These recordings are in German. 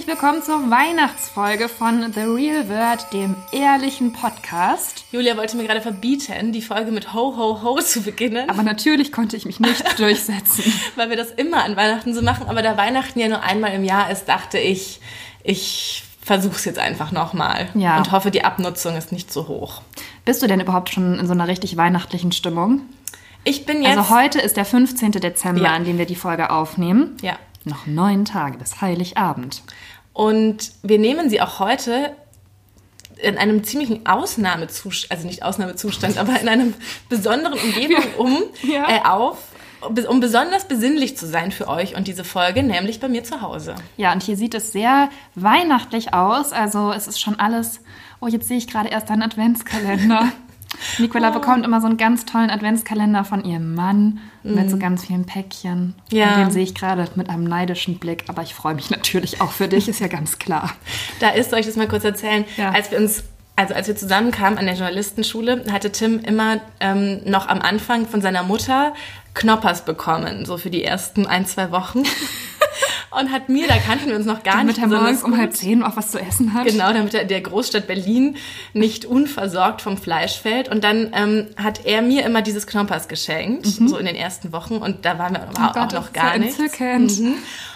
herzlich willkommen zur Weihnachtsfolge von The Real Word, dem ehrlichen Podcast. Julia wollte mir gerade verbieten, die Folge mit Ho Ho Ho zu beginnen. Aber natürlich konnte ich mich nicht durchsetzen. Weil wir das immer an Weihnachten so machen. Aber da Weihnachten ja nur einmal im Jahr ist, dachte ich, ich versuche es jetzt einfach nochmal. Ja. Und hoffe, die Abnutzung ist nicht so hoch. Bist du denn überhaupt schon in so einer richtig weihnachtlichen Stimmung? Ich bin jetzt... Also heute ist der 15. Dezember, Ja. an dem wir die Folge aufnehmen. Ja. Noch neun Tage bis Heiligabend. Und wir nehmen sie auch heute in einem ziemlichen Ausnahmezustand, also nicht Ausnahmezustand, aber in einem besonderen Umgebung um Ja. äh, auf, um besonders besinnlich zu sein für euch und diese Folge, nämlich bei mir zu Hause. Ja, und hier sieht es sehr weihnachtlich aus. Also es ist schon alles. Oh, jetzt sehe ich gerade erst einen Adventskalender. Nicola bekommt immer so einen ganz tollen Adventskalender von ihrem Mann mit so ganz vielen Päckchen. Ja. Und den sehe ich gerade mit einem neidischen Blick, aber ich freue mich natürlich auch für dich, ist ja ganz klar. Da ist, soll ich das mal kurz erzählen, Ja. als wir uns, also als wir zusammenkamen an der Journalistenschule, hatte Tim immer ähm, noch am Anfang von seiner Mutter Knoppers bekommen, so für die ersten ein, zwei Wochen. Und hat mir, da kannten wir uns noch gar Damit nicht er morgens um halb zehn auch was zu essen hat. Genau, damit er der Großstadt Berlin nicht unversorgt vom Fleisch fällt. Und dann ähm, hat er mir immer dieses Knoppers geschenkt, so in den ersten Wochen. Und da waren wir Mhm. Oh auch Gott, noch das ist gar nicht. Mhm.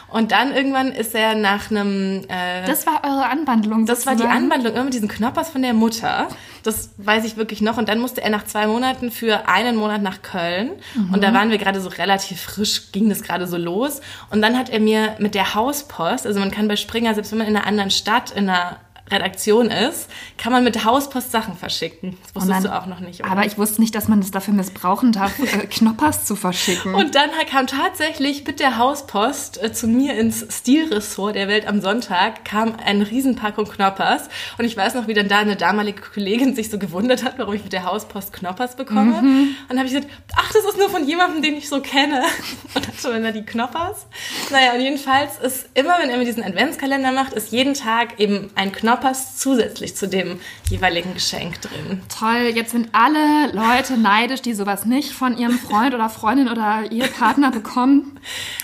Und dann irgendwann ist er nach einem... Äh, Das war eure Anwandlung. das war die sozusagen. Anwandlung immer mit diesen Knoppers von der Mutter. Das weiß ich wirklich noch. Und dann musste er nach zwei Monaten für einen Monat nach Köln. Und da waren wir gerade so relativ frisch, ging das gerade so los. Und dann hat er mir mit der Hauspost, also man kann bei Springer, selbst wenn man in einer anderen Stadt, in einer Redaktion ist, kann man mit Hauspost Sachen verschicken. Das wusstest dann- du auch noch nicht, oder? Aber ich wusste nicht, dass man das dafür missbrauchen darf, äh, Knoppers zu verschicken. Und dann kam tatsächlich mit der Hauspost äh, zu mir ins Stilressort der Welt am Sonntag, kam eine Riesenpackung Knoppers. Und ich weiß noch, wie dann da eine damalige Kollegin sich so gewundert hat, warum ich mit der Hauspost Knoppers bekomme. Und dann habe ich gesagt, ach, das ist nur von jemandem, den ich so kenne. Und dann schon dann die Knoppers. Naja, und jedenfalls ist immer, wenn er mir diesen Adventskalender macht, ist jeden Tag eben ein Knoppers zusätzlich zu dem jeweiligen Geschenk drin. Toll, jetzt sind alle Leute neidisch, die sowas nicht von ihrem Freund oder Freundin oder Ehepartner bekommen.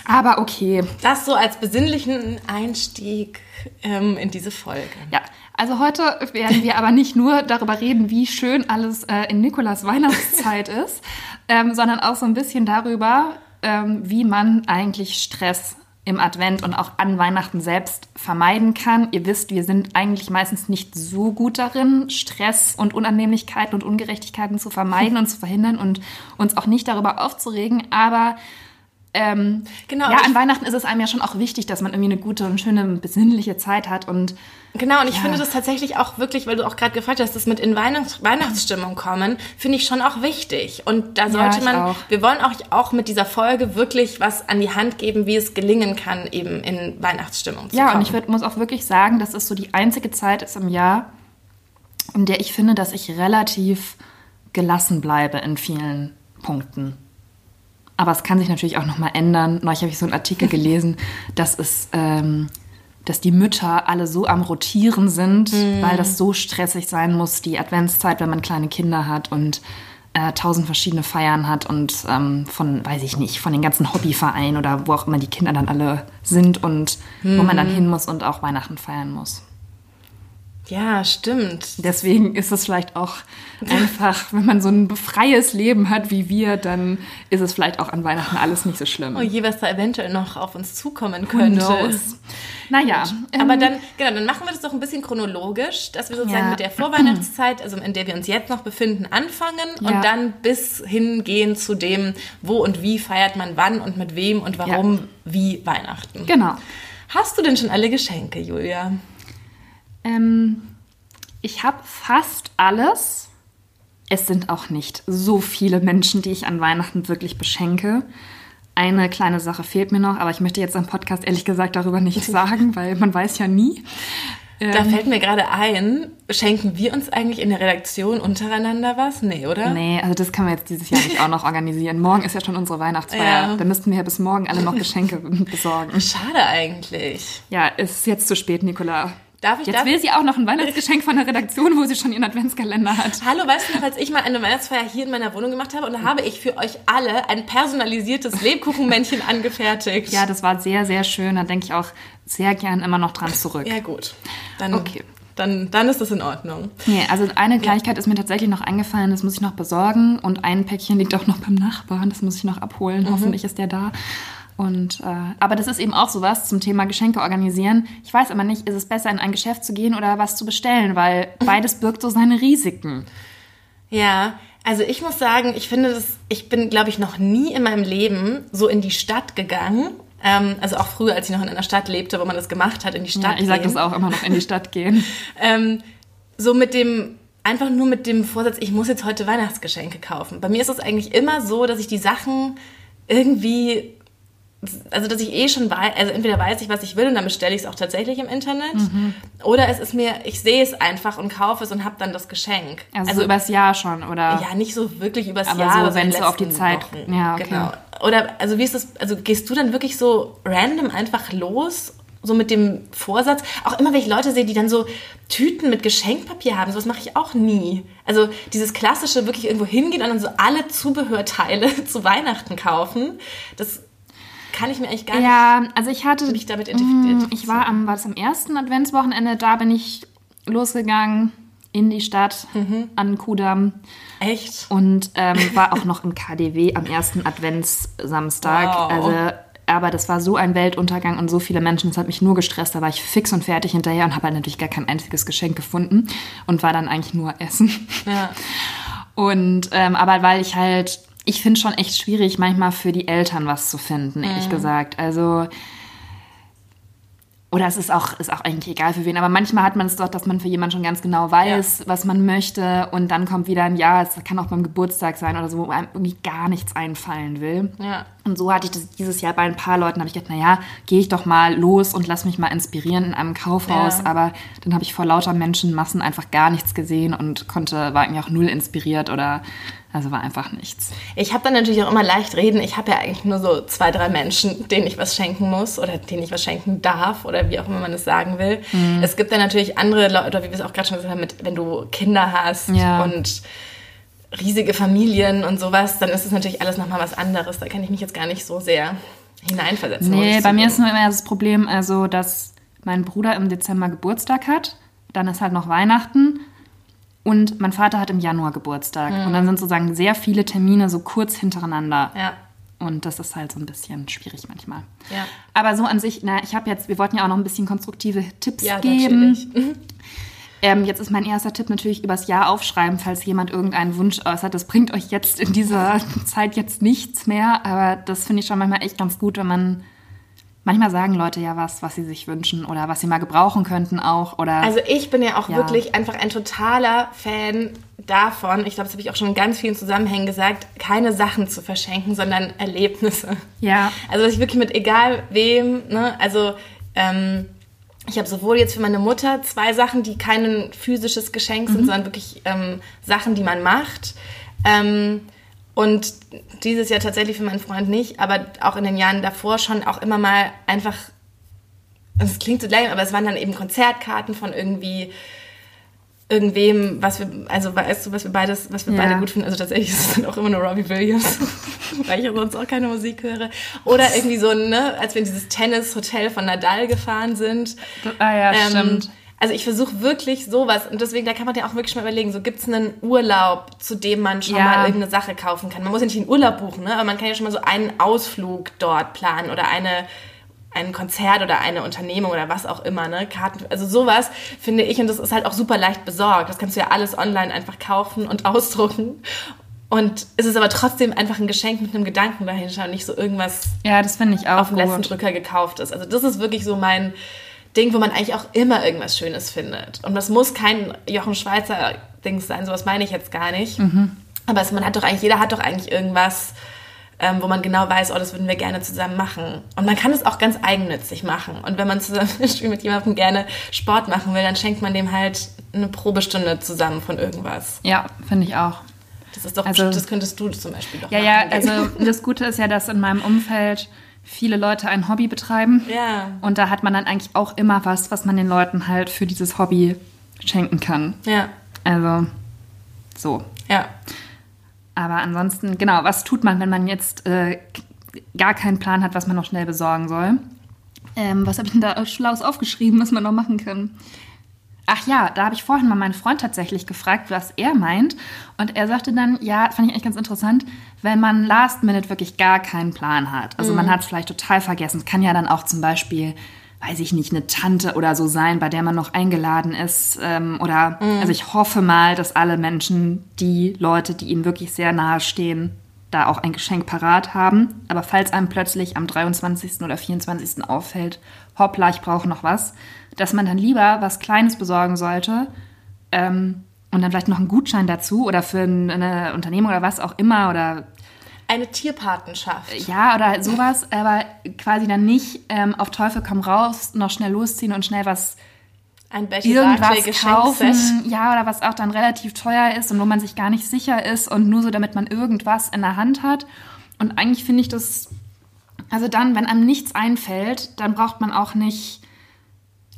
Aber okay. Das so als besinnlichen Einstieg ähm, in diese Folge. Ja, also heute werden wir aber nicht nur darüber reden, wie schön alles äh, in Nikolas Weihnachtszeit ist, ähm, sondern auch so ein bisschen darüber, ähm, wie man eigentlich Stress im Advent und auch an Weihnachten selbst vermeiden kann. Ihr wisst, wir sind eigentlich meistens nicht so gut darin, Stress und Unannehmlichkeiten und Ungerechtigkeiten zu vermeiden und zu verhindern und uns auch nicht darüber aufzuregen, aber ähm, Genau, ja, an Weihnachten ist es einem ja schon auch wichtig, dass man irgendwie eine gute und schöne, besinnliche Zeit hat und Genau, und ich Ja. finde das tatsächlich auch wirklich, weil du auch gerade gefragt hast, das mit in Weihnachts Weihnachtsstimmung kommen, finde ich schon auch wichtig. Und da sollte ich man, auch. wir wollen auch, auch mit dieser Folge wirklich was an die Hand geben, wie es gelingen kann, eben in Weihnachtsstimmung zu Ja, kommen. und ich würd, muss auch wirklich sagen, dass es so die einzige Zeit ist im Jahr, in der ich finde, dass ich relativ gelassen bleibe in vielen Punkten. Aber es kann sich natürlich auch nochmal ändern. Neulich habe ich so einen Artikel gelesen, dass es, ähm, dass die Mütter alle so am Rotieren sind, weil das so stressig sein muss, die Adventszeit, wenn man kleine Kinder hat und äh, tausend verschiedene Feiern hat und ähm, von, weiß ich nicht, von den ganzen Hobbyvereinen oder wo auch immer die Kinder dann alle sind und wo man dann hin muss und auch Weihnachten feiern muss. Ja, stimmt. Deswegen ist es vielleicht auch einfach, wenn man so ein freies Leben hat wie wir, dann ist es vielleicht auch an Weihnachten alles nicht so schlimm. Oh je, was da eventuell noch auf uns zukommen Who könnte. knows? Naja, Aber ähm, dann, genau, dann machen wir das doch ein bisschen chronologisch, dass wir sozusagen Ja. mit der Vorweihnachtszeit, also in der wir uns jetzt noch befinden, anfangen Ja. und dann bis hingehen zu dem, wo und wie feiert man wann und mit wem und warum wie Weihnachten. genau. Hast du denn schon alle Geschenke, Julia? Ähm, ich habe fast alles. Es sind auch nicht so viele Menschen, die ich an Weihnachten wirklich beschenke. Eine kleine Sache fehlt mir noch, aber ich möchte jetzt am Podcast ehrlich gesagt darüber nichts sagen, weil man weiß ja nie. Da Ähm, fällt mir gerade ein, schenken wir uns eigentlich in der Redaktion untereinander was? Nee, oder? Nee, also das können wir jetzt dieses Jahr nicht auch noch organisieren. Morgen ist ja schon unsere Weihnachtsfeier. Ja. Da müssten wir ja bis morgen alle noch Geschenke besorgen. Schade eigentlich. Ja, es ist jetzt zu spät, Nicola. Darf ich Jetzt darf will sie auch noch ein Weihnachtsgeschenk von der Redaktion, wo sie schon ihren Adventskalender hat. Hallo, weißt du noch, als ich mal eine Weihnachtsfeier hier in meiner Wohnung gemacht habe und da habe ich für euch alle ein personalisiertes Lebkuchenmännchen angefertigt. Ja, das war sehr, sehr schön. Da denke ich auch sehr gern immer noch dran zurück. Ja, gut. Dann, Okay. dann, dann ist das in Ordnung. Nee, also eine Kleinigkeit ist mir tatsächlich noch eingefallen, das muss ich noch besorgen. Und ein Päckchen liegt auch noch beim Nachbarn, das muss ich noch abholen. Hoffentlich ist der da. Und, äh, aber das ist eben auch sowas zum Thema Geschenke organisieren. Ich weiß aber nicht, ist es besser in ein Geschäft zu gehen oder was zu bestellen, weil beides birgt so seine Risiken. Ja, also ich muss sagen, ich finde das, ich bin, glaube ich, noch nie in meinem Leben so in die Stadt gegangen. Ähm, also auch früher, als ich noch in einer Stadt lebte, wo man das gemacht hat, in die Stadt Ja, ich sage das auch immer noch in die Stadt gehen. Ähm, so mit dem, einfach nur mit dem Vorsatz, ich muss jetzt heute Weihnachtsgeschenke kaufen. Bei mir ist es eigentlich immer so, dass ich die Sachen irgendwie, also dass ich eh schon weiß, also entweder weiß ich, was ich will und dann bestelle ich es auch tatsächlich im Internet. Mhm. Oder es ist mir, ich sehe es einfach und kaufe es und habe dann das Geschenk. Also, so übers Jahr schon, oder? Ja, nicht so wirklich übers Aber Jahr, so, aber wenn in so auf die Zeit- Wochen. ja, okay. Genau. Oder, also wie ist das, also gehst du dann wirklich so random einfach los, so mit dem Vorsatz? Auch immer, wenn ich Leute sehe, die dann so Tüten mit Geschenkpapier haben, sowas mache ich auch nie. Also dieses klassische, wirklich irgendwo hingehen und dann so alle Zubehörteile zu Weihnachten kaufen, das kann ich mir eigentlich gar nicht Ja, also ich hatte. mich damit Mm, identifizieren. Ich war am, war das am ersten Adventswochenende, da bin ich losgegangen in die Stadt Mhm. an Kudamm Echt? und ähm, war auch noch im KDW am ersten Adventssamstag. Wow. Also, aber das war so ein Weltuntergang und so viele Menschen, das hat mich nur gestresst. Da war ich fix und fertig hinterher und habe halt natürlich gar kein einziges Geschenk gefunden und war dann eigentlich nur essen. Ja. Und ähm, aber weil ich halt, ich finde schon echt schwierig, manchmal für die Eltern was zu finden, ehrlich gesagt. Also oder es ist auch, ist auch eigentlich egal für wen, aber manchmal hat man es doch, dass man für jemanden schon ganz genau weiß, was man möchte und dann kommt wieder ein Jahr, es kann auch beim Geburtstag sein oder so, wo einem irgendwie gar nichts einfallen will. Ja. Und so hatte ich das dieses Jahr bei ein paar Leuten, habe ich gedacht, naja, gehe ich doch mal los und lass mich mal inspirieren in einem Kaufhaus. Ja. Aber dann habe ich vor lauter Menschenmassen einfach gar nichts gesehen und konnte, war irgendwie auch null inspiriert oder, also war einfach nichts. Ich habe dann natürlich auch immer leicht reden. Ich habe ja eigentlich nur so zwei, drei Menschen, denen ich was schenken muss oder denen ich was schenken darf oder wie auch immer man es sagen will. Mhm. Es gibt dann natürlich andere Leute, wie wir es auch gerade schon gesagt haben, mit, wenn du Kinder hast Ja. und riesige Familien und sowas, dann ist es natürlich alles nochmal was anderes. Da kann ich mich jetzt gar nicht so sehr hineinversetzen. Nee, bei mir ist nur immer das Problem, also, dass mein Bruder im Dezember Geburtstag hat, dann ist halt noch Weihnachten und mein Vater hat im Januar Geburtstag. Und dann sind sozusagen sehr viele Termine so kurz hintereinander. Ja, Und das ist halt so ein bisschen schwierig manchmal. ja. Aber so an sich, na, ich habe jetzt, wir wollten ja auch noch ein bisschen konstruktive Tipps Ja, geben. natürlich. Mhm. Ähm, jetzt ist mein erster Tipp natürlich übers Jahr aufschreiben, falls jemand irgendeinen Wunsch äußert. Das bringt euch jetzt in dieser Zeit jetzt nichts mehr, aber das finde ich schon manchmal echt ganz gut, wenn man manchmal sagen Leute ja was, was sie sich wünschen oder was sie mal gebrauchen könnten auch oder Also ich bin ja auch Ja. wirklich einfach ein totaler Fan davon, ich glaube, das habe ich auch schon in ganz vielen Zusammenhängen gesagt, keine Sachen zu verschenken, sondern Erlebnisse. ja, Also dass ich wirklich mit egal wem, ne, also ähm, ich habe sowohl jetzt für meine Mutter zwei Sachen, die kein physisches Geschenk sind, sondern wirklich ähm, Sachen, die man macht. Ähm, und dieses Jahr tatsächlich für meinen Freund nicht, aber auch in den Jahren davor schon auch immer mal einfach, es klingt so lame, aber es waren dann eben Konzertkarten von irgendwie irgendwem, was wir, also weißt du, was wir beides, was wir Ja. beide gut finden. Also tatsächlich ist es dann auch immer nur Robbie Williams, weil ich ja sonst auch keine Musik höre. Oder irgendwie so, ne, als wir in dieses Tennis-Hotel von Nadal gefahren sind. ah ja, Ähm, stimmt. Also ich versuche wirklich sowas und deswegen, da kann man ja auch wirklich mal überlegen, so gibt's einen Urlaub, zu dem man schon Ja. mal irgendeine Sache kaufen kann. Man muss ja nicht einen Urlaub buchen, ne? aber man kann ja schon mal so einen Ausflug dort planen oder eine ein Konzert oder eine Unternehmung oder was auch immer, ne? Karten, also sowas finde ich und das ist halt auch super leicht besorgt. Das kannst du ja alles online einfach kaufen und ausdrucken. Und es ist aber trotzdem einfach ein Geschenk mit einem Gedanken dahinter und nicht so irgendwas Ja, das finde ich auch auf dem letzten. Drücker gekauft ist. Also das ist wirklich so mein Ding, wo man eigentlich auch immer irgendwas Schönes findet. Und das muss kein Jochen Schweizer Ding sein, sowas meine ich jetzt gar nicht. Mhm. Aber es, man hat doch eigentlich, jeder hat doch eigentlich irgendwas, ähm, wo man genau weiß, oh, das würden wir gerne zusammen machen. Und man kann es auch ganz eigennützig machen. Und wenn man zusammen mit jemandem gerne Sport machen will, dann schenkt man dem halt eine Probestunde zusammen von irgendwas. Ja, finde ich auch. Das ist doch, Also- das könntest du zum Beispiel doch Ja, machen. ja, also das Gute ist ja, dass in meinem Umfeld viele Leute ein Hobby betreiben. Ja. Und da hat man dann eigentlich auch immer was, was man den Leuten halt für dieses Hobby schenken kann. Ja. Also, so. Ja. Aber ansonsten, genau, was tut man, wenn man jetzt äh, gar keinen Plan hat, was man noch schnell besorgen soll? Ähm, was habe ich denn da Schlaues aufgeschrieben, was man noch machen kann? Ach ja, da habe ich vorhin mal meinen Freund tatsächlich gefragt, was er meint. Und er sagte dann, ja, fand ich eigentlich ganz interessant, wenn man last minute wirklich gar keinen Plan hat. Also man hat es vielleicht total vergessen. Es kann ja dann auch zum Beispiel, weiß ich nicht, eine Tante oder so sein, bei der man noch eingeladen ist. Ähm, oder, also ich hoffe mal, dass alle Menschen, die Leute, die ihnen wirklich sehr nahe stehen, da auch ein Geschenk parat haben. Aber falls einem plötzlich am 23. oder 24. auffällt, hoppla, ich brauche noch was, dass man dann lieber was Kleines besorgen sollte ähm, und dann vielleicht noch einen Gutschein dazu oder für eine Unternehmung oder was auch immer oder Eine Tierpatenschaft. ja oder sowas, aber quasi dann nicht ähm, auf Teufel komm raus, noch schnell losziehen und schnell was Ein irgendwas kaufen, ja, oder was auch dann relativ teuer ist und wo man sich gar nicht sicher ist und nur so, damit man irgendwas in der Hand hat. Und eigentlich finde ich das, also dann, wenn einem nichts einfällt, dann braucht man auch nicht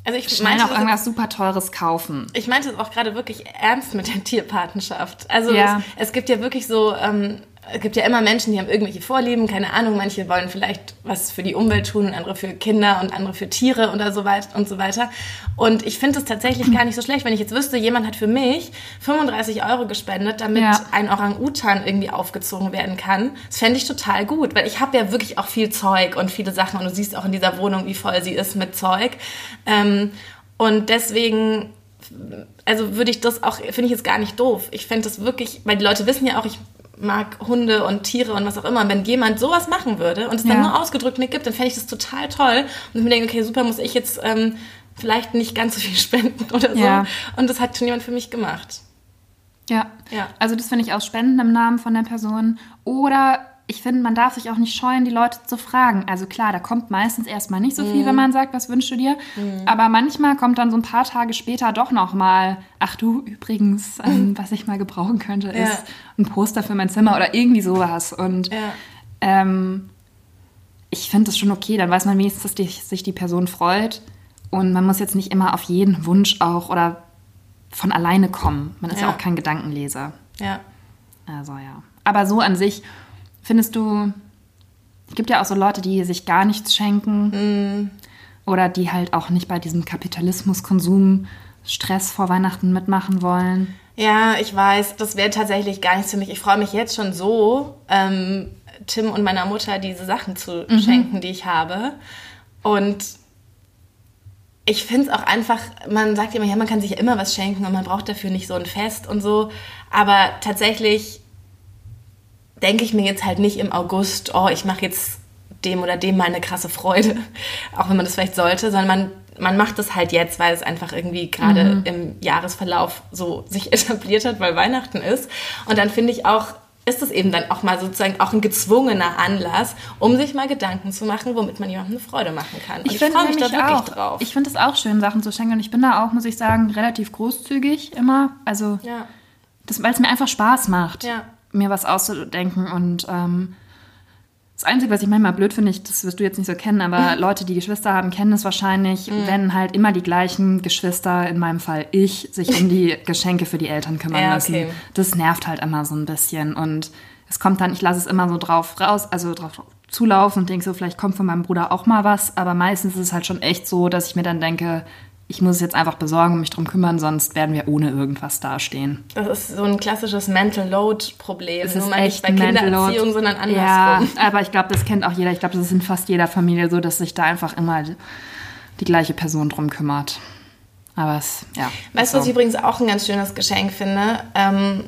Also ich schnell noch das, irgendwas super Teures kaufen. ich meinte es auch gerade wirklich ernst mit der Tierpatenschaft. Also Ja. es, es gibt ja wirklich so, ähm, es gibt ja immer Menschen, die haben irgendwelche Vorlieben, keine Ahnung, manche wollen vielleicht was für die Umwelt tun, andere für Kinder und andere für Tiere oder so weiter und so weiter. Und ich finde es tatsächlich gar nicht so schlecht, wenn ich jetzt wüsste, jemand hat für mich 35 Euro gespendet, damit Ja. ein Orang-Utan irgendwie aufgezogen werden kann. Das fände ich total gut, weil ich habe ja wirklich auch viel Zeug und viele Sachen und du siehst auch in dieser Wohnung, wie voll sie ist mit Zeug. Ähm, und deswegen also würde ich das auch, finde ich jetzt gar nicht doof. Ich fände das wirklich, weil die Leute wissen ja auch, ich mag Hunde und Tiere und was auch immer. Und wenn jemand sowas machen würde und es dann Ja. nur ausgedrückt nicht gibt, dann fände ich das total toll. Und ich mir denke, okay, super, muss ich jetzt ähm, vielleicht nicht ganz so viel spenden oder so. Ja. Und das hat schon jemand für mich gemacht. Ja. Ja. Also das finde ich aus Spenden im Namen von der Person. Oder ich finde, man darf sich auch nicht scheuen, die Leute zu fragen. Also klar, da kommt meistens erstmal nicht so viel, Mhm. wenn man sagt, was wünschst du dir. Aber manchmal kommt dann so ein paar Tage später doch noch mal, ach du, übrigens, ähm, was ich mal gebrauchen könnte, Ja. ist ein Poster für mein Zimmer oder irgendwie sowas. Und Ja. ähm, ich finde das schon okay, dann weiß man wenigstens, dass sich die Person freut. Und man muss jetzt nicht immer auf jeden Wunsch auch oder von alleine kommen. Man ist ja, Ja. auch kein Gedankenleser. Ja. Also ja. Aber so an sich, findest du, es gibt ja auch so Leute, die sich gar nichts schenken. Oder die halt auch nicht bei diesem Kapitalismuskonsum Stress vor Weihnachten mitmachen wollen. Ja, ich weiß, das wäre tatsächlich gar nichts für mich. Ich freue mich jetzt schon so, ähm, Tim und meiner Mutter diese Sachen zu schenken, die ich habe. Und ich finde es auch einfach, man sagt immer, ja, man kann sich ja immer was schenken und man braucht dafür nicht so ein Fest und so. Aber tatsächlich denke ich mir jetzt halt nicht im August, oh, ich mache jetzt dem oder dem mal eine krasse Freude, auch wenn man das vielleicht sollte, sondern man, man macht das halt jetzt, weil es einfach irgendwie gerade im Jahresverlauf so sich etabliert hat, weil Weihnachten ist. Und dann finde ich auch, ist es eben dann auch mal sozusagen auch ein gezwungener Anlass, um sich mal Gedanken zu machen, womit man jemandem eine Freude machen kann. Und ich, finde freue mich da wirklich auch, drauf. Ich finde es auch schön, Sachen zu schenken. Und ich bin da auch, muss ich sagen, relativ großzügig immer. Also, ja, das, weil es mir einfach Spaß macht, Ja. Mir was auszudenken. Und ähm, das Einzige, was ich manchmal blöd finde, ich, das wirst du jetzt nicht so kennen, aber Leute, die Geschwister haben, kennen es wahrscheinlich, Mhm. wenn halt immer die gleichen Geschwister, in meinem Fall ich, sich um die Geschenke für die Eltern kümmern Ja, müssen. okay. Das nervt halt immer so ein bisschen. Und es kommt dann, ich lasse es immer so drauf raus, also drauf zulaufen und denke so, vielleicht kommt von meinem Bruder auch mal was. Aber meistens ist es halt schon echt so, dass ich mir dann denke, ich muss es jetzt einfach besorgen und mich drum kümmern, sonst werden wir ohne irgendwas dastehen. das ist so ein klassisches Mental Load Problem. Es Nur ist mal nicht bei Kindererziehung, sondern Ja, andersrum. aber ich glaube, das kennt auch jeder. Ich glaube, das ist in fast jeder Familie so, dass sich da einfach immer die, gleiche Person drum kümmert. Aber es, ja. Weißt du, was so. ich übrigens auch ein ganz schönes Geschenk finde? Ähm,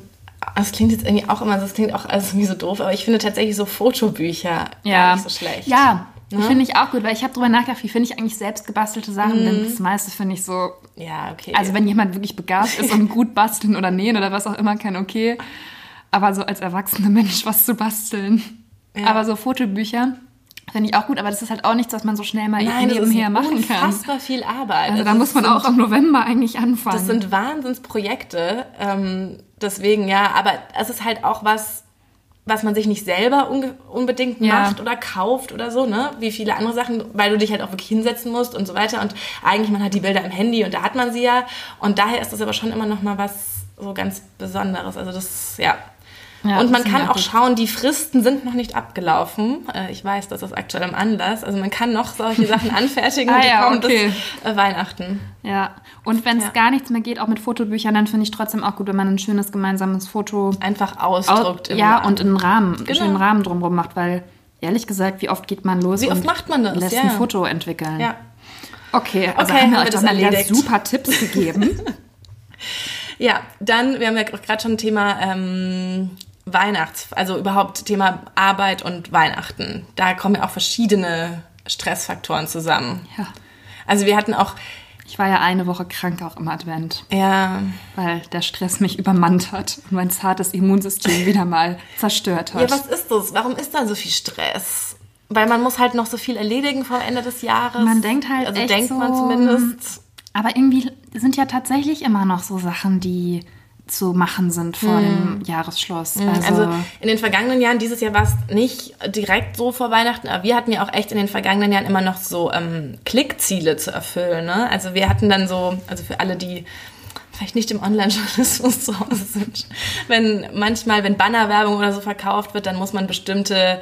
das klingt jetzt irgendwie auch immer, das klingt auch alles irgendwie so doof, aber ich finde tatsächlich so Fotobücher ja. nicht so schlecht. Ja, Ne? finde ich auch gut, weil ich habe drüber nachgedacht, wie finde ich eigentlich selbst gebastelte Sachen, denn das meiste finde ich so, Ja, okay. also wenn jemand wirklich begabt ist und gut basteln oder nähen oder was auch immer kann, okay. Aber so als erwachsener Mensch was zu basteln. Ja. Aber so Fotobücher finde ich auch gut, aber das ist halt auch nichts, was man so schnell mal Nein, das ist nebenher machen kann. unfassbar viel Arbeit. Also da das muss man sind, auch im November eigentlich anfangen. Das sind Wahnsinnsprojekte. Ähm, deswegen, ja, aber es ist halt auch was, was man sich nicht selber unbedingt Ja. macht oder kauft oder so, ne? Wie viele andere Sachen, weil du dich halt auch wirklich hinsetzen musst und so weiter. Und eigentlich, man hat die Bilder im Handy und da hat man sie ja. Und daher ist das aber schon immer noch mal was so ganz Besonderes. Also das, ja. Ja, und man kann auch gut. schauen, die Fristen sind noch nicht abgelaufen. Äh, Ich weiß, das ist aktuell im Anlass. Also man kann noch solche Sachen anfertigen Ah und die ja, kommen okay. bis äh, Weihnachten. Ja, und wenn es Ja. gar nichts mehr geht, auch mit Fotobüchern, dann finde ich trotzdem auch gut, wenn man ein schönes gemeinsames Foto Einfach au- ausdruckt. im ja Rahmen. und einen Rahmen, einen Genau. schönen Rahmen drumherum macht, weil ehrlich gesagt, wie oft geht man los Wie oft und macht man das? lässt Ja. ein Foto entwickeln? Ja. Okay, also Okay, haben wir euch doch das mal wieder super Tipps gegeben. Ja, dann, wir haben ja auch gerade schon Thema ähm, Weihnachts-, also überhaupt Thema Arbeit und Weihnachten. Da kommen ja auch verschiedene Stressfaktoren zusammen. ja. Also wir hatten auch, Ich war ja eine Woche krank auch im Advent, ja, weil der Stress mich übermannt hat und mein zartes Immunsystem wieder mal zerstört hat. ja, was ist das? Warum ist da so viel Stress? Weil man muss halt noch so viel erledigen vor Ende des Jahres. Man denkt halt Also echt denkt man so, zumindest. Aber irgendwie sind ja tatsächlich immer noch so Sachen, die zu machen sind vor dem Jahresschluss. Also, Also in den vergangenen Jahren, dieses Jahr war es nicht direkt so vor Weihnachten, aber wir hatten ja auch echt in den vergangenen Jahren immer noch so ähm, Klickziele zu erfüllen. Ne? Also wir hatten dann so, also für alle, die vielleicht nicht im Online-Journalismus zu Hause sind, wenn manchmal, wenn Bannerwerbung oder so verkauft wird, dann muss man bestimmte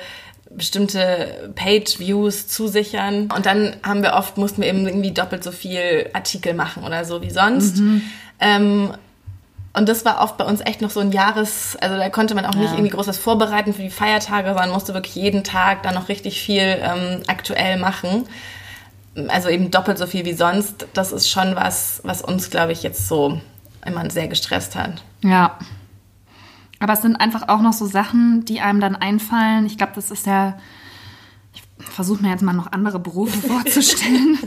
bestimmte Page-Views zusichern. Und dann haben wir oft, mussten wir eben irgendwie doppelt so viel Artikel machen oder so wie sonst. Ähm, und das war oft bei uns echt noch so ein Jahres, also da konnte man auch nicht Ja. irgendwie groß was vorbereiten für die Feiertage, sondern musste wirklich jeden Tag dann noch richtig viel ähm, aktuell machen. Also eben doppelt so viel wie sonst. Das ist schon was, was uns, glaube ich, jetzt so immer sehr gestresst hat. Ja. Aber es sind einfach auch noch so Sachen, die einem dann einfallen. Ich glaube, das ist ja. Ich versuche mir jetzt mal noch andere Berufe vorzustellen.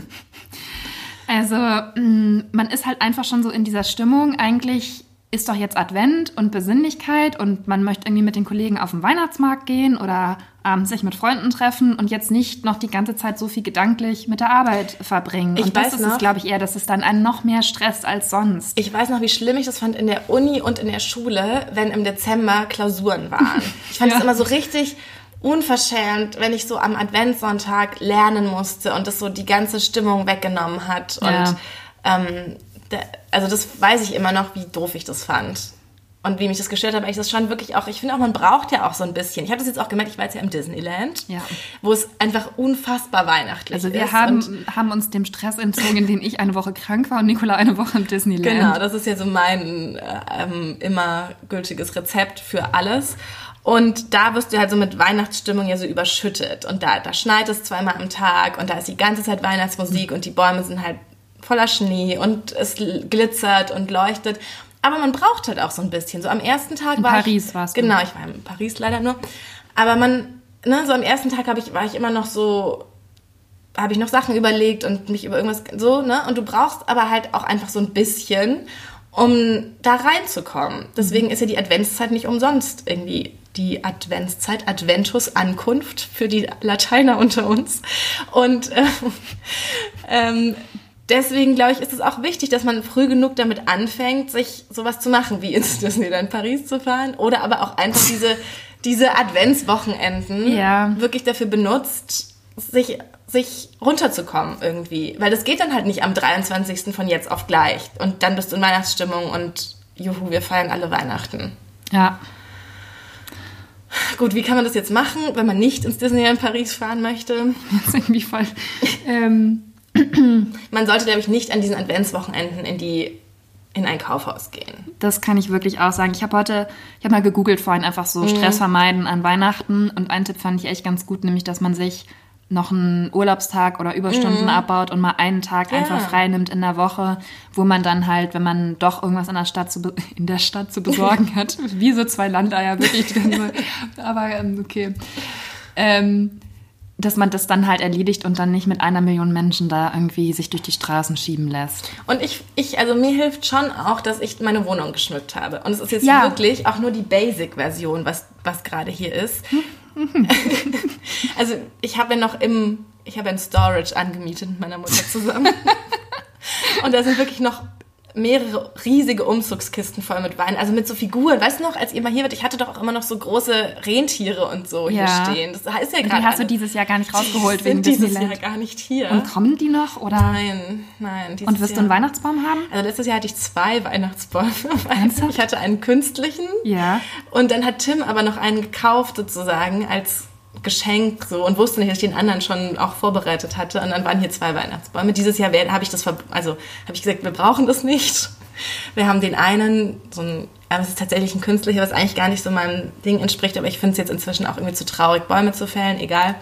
Also, mh, man ist halt einfach schon so in dieser Stimmung. Eigentlich ist doch jetzt Advent und Besinnlichkeit und man möchte irgendwie mit den Kollegen auf den Weihnachtsmarkt gehen oder abends sich mit Freunden treffen und jetzt nicht noch die ganze Zeit so viel gedanklich mit der Arbeit verbringen. Ich und das weiß ist noch- es, glaube ich, eher, dass es dann einen noch mehr Stress als sonst. Ich weiß noch, wie schlimm ich das fand in der Uni und in der Schule, wenn im Dezember Klausuren waren. Ich fand es Ja. immer so richtig unverschämt, wenn ich so am Adventssonntag lernen musste und das so die ganze Stimmung weggenommen hat. Und Ja. ähm, da, also das weiß ich immer noch, wie doof ich das fand. Und wie mich das gestört hat, weil ich das schon wirklich auch, ich finde auch, man braucht ja auch so ein bisschen. Ich habe das jetzt auch gemerkt, ich war jetzt ja im Disneyland, Ja. wo es einfach unfassbar weihnachtlich Also ist. wir und- haben, haben uns dem Stress entzogen, in dem ich eine Woche krank war und Nicola eine Woche im Disneyland. Genau, das ist ja so mein äh, ähm, immer gültiges Rezept für alles. Und da wirst du halt so mit Weihnachtsstimmung ja so überschüttet. Und da, da schneit es zweimal am Tag und da ist die ganze Zeit Weihnachtsmusik und die Bäume sind halt voller Schnee und es glitzert und leuchtet. Aber man braucht halt auch so ein bisschen. So am ersten Tag In war Paris ich, warst du. Genau, ich war in Paris leider nur. Aber man, ne, so am ersten Tag ich, war ich immer noch so, habe ich noch Sachen überlegt und mich über irgendwas so, ne? Und du brauchst aber halt auch einfach so ein bisschen, um da reinzukommen. Deswegen ist ja die Adventszeit nicht umsonst irgendwie die Adventszeit, Adventus Ankunft für die Lateiner unter uns. Und äh, ähm, deswegen glaube ich, ist es auch wichtig, dass man früh genug damit anfängt, sich sowas zu machen, wie ins Disneyland Paris zu fahren oder aber auch einfach diese, diese Adventswochenenden Ja. wirklich dafür benutzt, sich, sich runterzukommen irgendwie. Weil das geht dann halt nicht am 23. von jetzt auf gleich. Und dann bist du in Weihnachtsstimmung und juhu, wir feiern alle Weihnachten. Ja. Gut, wie kann man das jetzt machen, wenn man nicht ins Disneyland Paris fahren möchte? Jetzt irgendwie voll. Ähm, Man sollte, glaube ich, nicht an diesen Adventswochenenden in die in ein Kaufhaus gehen. das kann ich wirklich auch sagen. Ich habe heute, ich habe mal gegoogelt vorhin einfach so Mhm. Stress vermeiden an Weihnachten und einen Tipp fand ich echt ganz gut, nämlich dass man sich noch einen Urlaubstag oder Überstunden abbaut und mal einen Tag Mhm. Ja. einfach frei nimmt in der Woche, wo man dann halt, wenn man doch irgendwas in der Stadt zu, be- in der Stadt zu besorgen hat, wie so zwei Landeier wirklich aber ähm, okay, ähm, dass man das dann halt erledigt und dann nicht mit einer Million Menschen da irgendwie sich durch die Straßen schieben lässt. Und ich, ich, also mir hilft schon auch, dass ich meine Wohnung geschmückt habe. Und es ist jetzt Ja. wirklich auch nur die Basic-Version, was, was gerade hier ist. also ich habe ja noch im, ich habe ein Storage angemietet mit meiner Mutter zusammen. Und da sind wirklich noch mehrere riesige Umzugskisten voll mit Wein, also mit so Figuren. Weißt du noch, als ihr mal hier wart, ich hatte doch auch immer noch so große Rentiere und so Ja. hier stehen. Das heißt ja Und gerade. die hast du dieses Jahr gar nicht rausgeholt die wegen sind dieses Disneyland. Jahr gar nicht hier. Und kommen die noch? Oder? nein, nein. Und wirst du Jahr. einen Weihnachtsbaum haben? Also letztes Jahr hatte ich zwei Weihnachtsbäume. Ich hatte einen künstlichen. Ja. Und dann hat Tim aber noch einen gekauft sozusagen als Geschenk so und wusste nicht, dass ich den anderen schon auch vorbereitet hatte. Und dann waren hier zwei Weihnachtsbäume. Dieses Jahr habe ich das, also habe ich gesagt, wir brauchen das nicht. Wir haben den einen, so ein, aber es ist tatsächlich ein künstlicher, was eigentlich gar nicht so meinem Ding entspricht, aber ich finde es jetzt inzwischen auch irgendwie zu traurig, Bäume zu fällen, egal.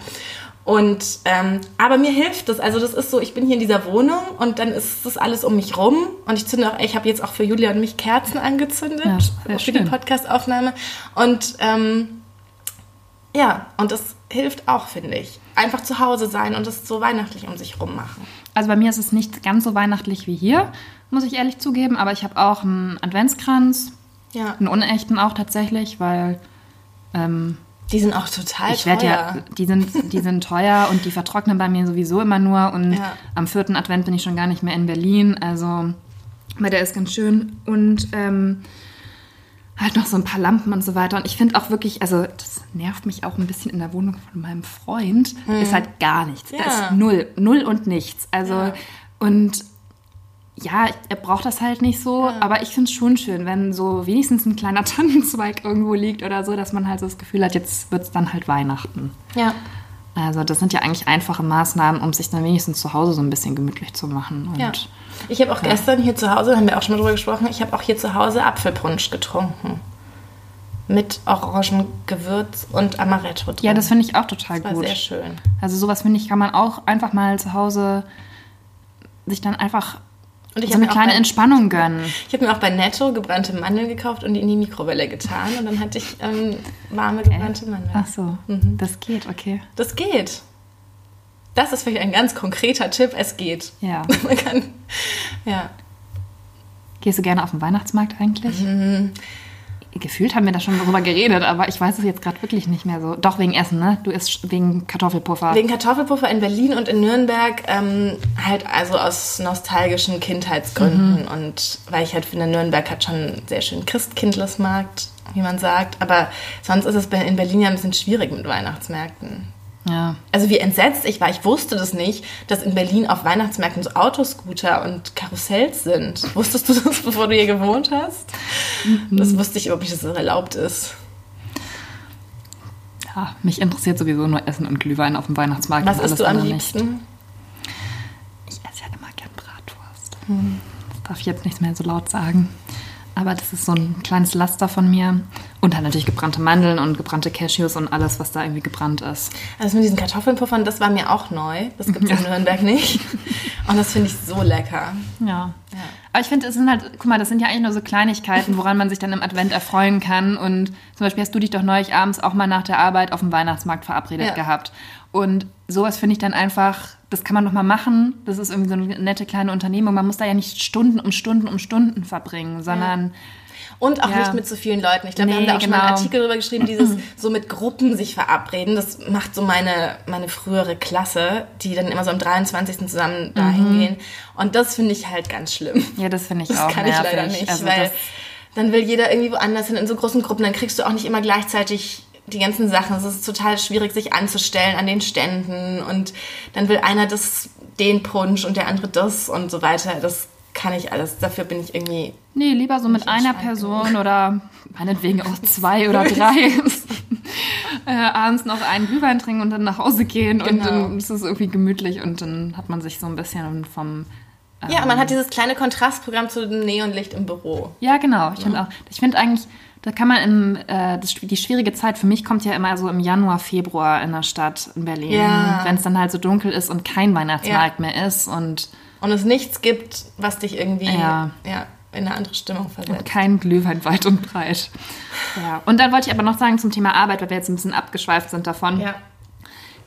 Und ähm, aber mir hilft das. Also das ist so, ich bin hier in dieser Wohnung und dann ist das alles um mich rum und ich zünde auch, ich habe jetzt auch für Julia und mich Kerzen angezündet Ja, für die schön. Podcastaufnahme und ähm, ja und das hilft auch, finde ich. Einfach zu Hause sein und es so weihnachtlich um sich rum machen. Also bei mir ist es nicht ganz so weihnachtlich wie hier, muss ich ehrlich zugeben. Aber ich habe auch einen Adventskranz, Ja, einen unechten auch tatsächlich, weil ähm, die sind auch total ich teuer. ja, die sind, die sind teuer und die vertrocknen bei mir sowieso immer nur. Und Ja. am vierten Advent bin ich schon gar nicht mehr in Berlin. Also, aber der ist ganz schön. Und ähm, halt noch so ein paar Lampen und so weiter. Und ich finde auch wirklich, also das nervt mich auch ein bisschen in der Wohnung von meinem Freund, ist halt gar nichts. Da Hm. Ja. ist null, null und nichts. Also, Ja. und ja, er braucht das halt nicht so, aber ich finde es schon schön, wenn so wenigstens ein kleiner Tannenzweig irgendwo liegt oder so, dass man halt so das Gefühl hat, jetzt wird es dann halt Weihnachten. ja. Also das sind ja eigentlich einfache Maßnahmen, um sich dann wenigstens zu Hause so ein bisschen gemütlich zu machen. Und Ja. Ich habe auch gestern hier zu Hause, haben wir auch schon mal drüber gesprochen, ich habe auch hier zu Hause Apfelpunsch getrunken. Mit Orangengewürz und Amaretto drin. ja, das finde ich auch total war gut. sehr schön. Also sowas finde ich, kann man auch einfach mal zu Hause sich dann einfach Und ich so habe eine mir, auch kleine bei- Entspannung gönnen. ich hab mir auch bei Netto gebrannte Mandeln gekauft und die in die Mikrowelle getan. Und dann hatte ich ähm, warme gebrannte Mandeln. Ach so, das geht, okay. Das geht. Das ist vielleicht ein ganz konkreter Tipp. Es geht. Ja. Man kann, ja. Gehst du gerne auf den Weihnachtsmarkt eigentlich? Mhm. Gefühlt haben wir da schon drüber geredet, aber ich weiß es jetzt gerade wirklich nicht mehr so. Doch wegen Essen, ne? Du isst wegen Kartoffelpuffer. Wegen Kartoffelpuffer in Berlin und in Nürnberg ähm, halt also aus nostalgischen Kindheitsgründen Mhm. und weil ich halt finde, Nürnberg hat schon einen sehr schönen Christkindlesmarkt, wie man sagt, aber sonst ist es in Berlin ja ein bisschen schwierig mit Weihnachtsmärkten. Ja. Also wie entsetzt ich war, ich wusste das nicht, dass in Berlin auf Weihnachtsmärkten so Autoscooter und Karussells sind. Wusstest du das, bevor du hier gewohnt hast? Das wusste ich überhaupt nicht, dass das erlaubt ist. ja, mich interessiert sowieso nur Essen und Glühwein auf dem Weihnachtsmarkt. Was isst alles du am andere liebsten? Ich esse ja immer gern Bratwurst. Das darf ich jetzt nicht mehr so laut sagen. Aber das ist so ein kleines Laster von mir. Und dann natürlich gebrannte Mandeln und gebrannte Cashews und alles, was da irgendwie gebrannt ist. Also mit diesen Kartoffelpuffern, das war mir auch neu. Das gibt es in Nürnberg nicht. Und das finde ich so lecker. Ja. Aber ich finde, es sind halt, guck mal, das sind ja eigentlich nur so Kleinigkeiten, woran man sich dann im Advent erfreuen kann. Und zum Beispiel hast du dich doch neulich abends auch mal nach der Arbeit auf dem Weihnachtsmarkt verabredet Ja. gehabt. Und sowas finde ich dann einfach, das kann man doch mal machen. Das ist irgendwie so eine nette kleine Unternehmung. Man muss da ja nicht Stunden um Stunden um Stunden verbringen, sondern Und auch Ja. nicht mit so vielen Leuten. Ich glaube, wir Nee, haben da auch schon mal einen genau. Artikel drüber geschrieben, dieses so mit Gruppen sich verabreden. Das macht so meine, meine frühere Klasse, die dann immer so am 23. zusammen dahin gehen. Und das finde ich halt ganz schlimm. ja, das finde ich Das auch kann nervig. ich leider nicht, also weil das, dann will jeder irgendwie woanders hin in so großen Gruppen. Dann kriegst du auch nicht immer gleichzeitig die ganzen Sachen. Es ist total schwierig, sich anzustellen an den Ständen. Und dann will einer das, den Punsch und der andere das und so weiter. Das kann ich alles. Dafür bin ich irgendwie nee, lieber so mit einer Person oder meinetwegen auch zwei oder drei. äh, abends noch einen Glühwein trinken und dann nach Hause gehen und Genau. dann ist es irgendwie gemütlich und dann hat man sich so ein bisschen vom Ja, man hat dieses kleine Kontrastprogramm zu dem Neonlicht im Büro. Ja, genau. Ich finde auch. Ich finde eigentlich, da kann man im, äh, das, die schwierige Zeit für mich kommt ja immer so im Januar, Februar in der Stadt in Berlin, Ja. wenn es dann halt so dunkel ist und kein Weihnachtsmarkt Ja. mehr ist und Und es nichts gibt, was dich irgendwie Ja. Ja, in eine andere Stimmung versetzt. kein Glühwein weit und breit. Ja. Und dann wollte ich aber noch sagen zum Thema Arbeit, weil wir jetzt ein bisschen abgeschweift sind davon. Ja.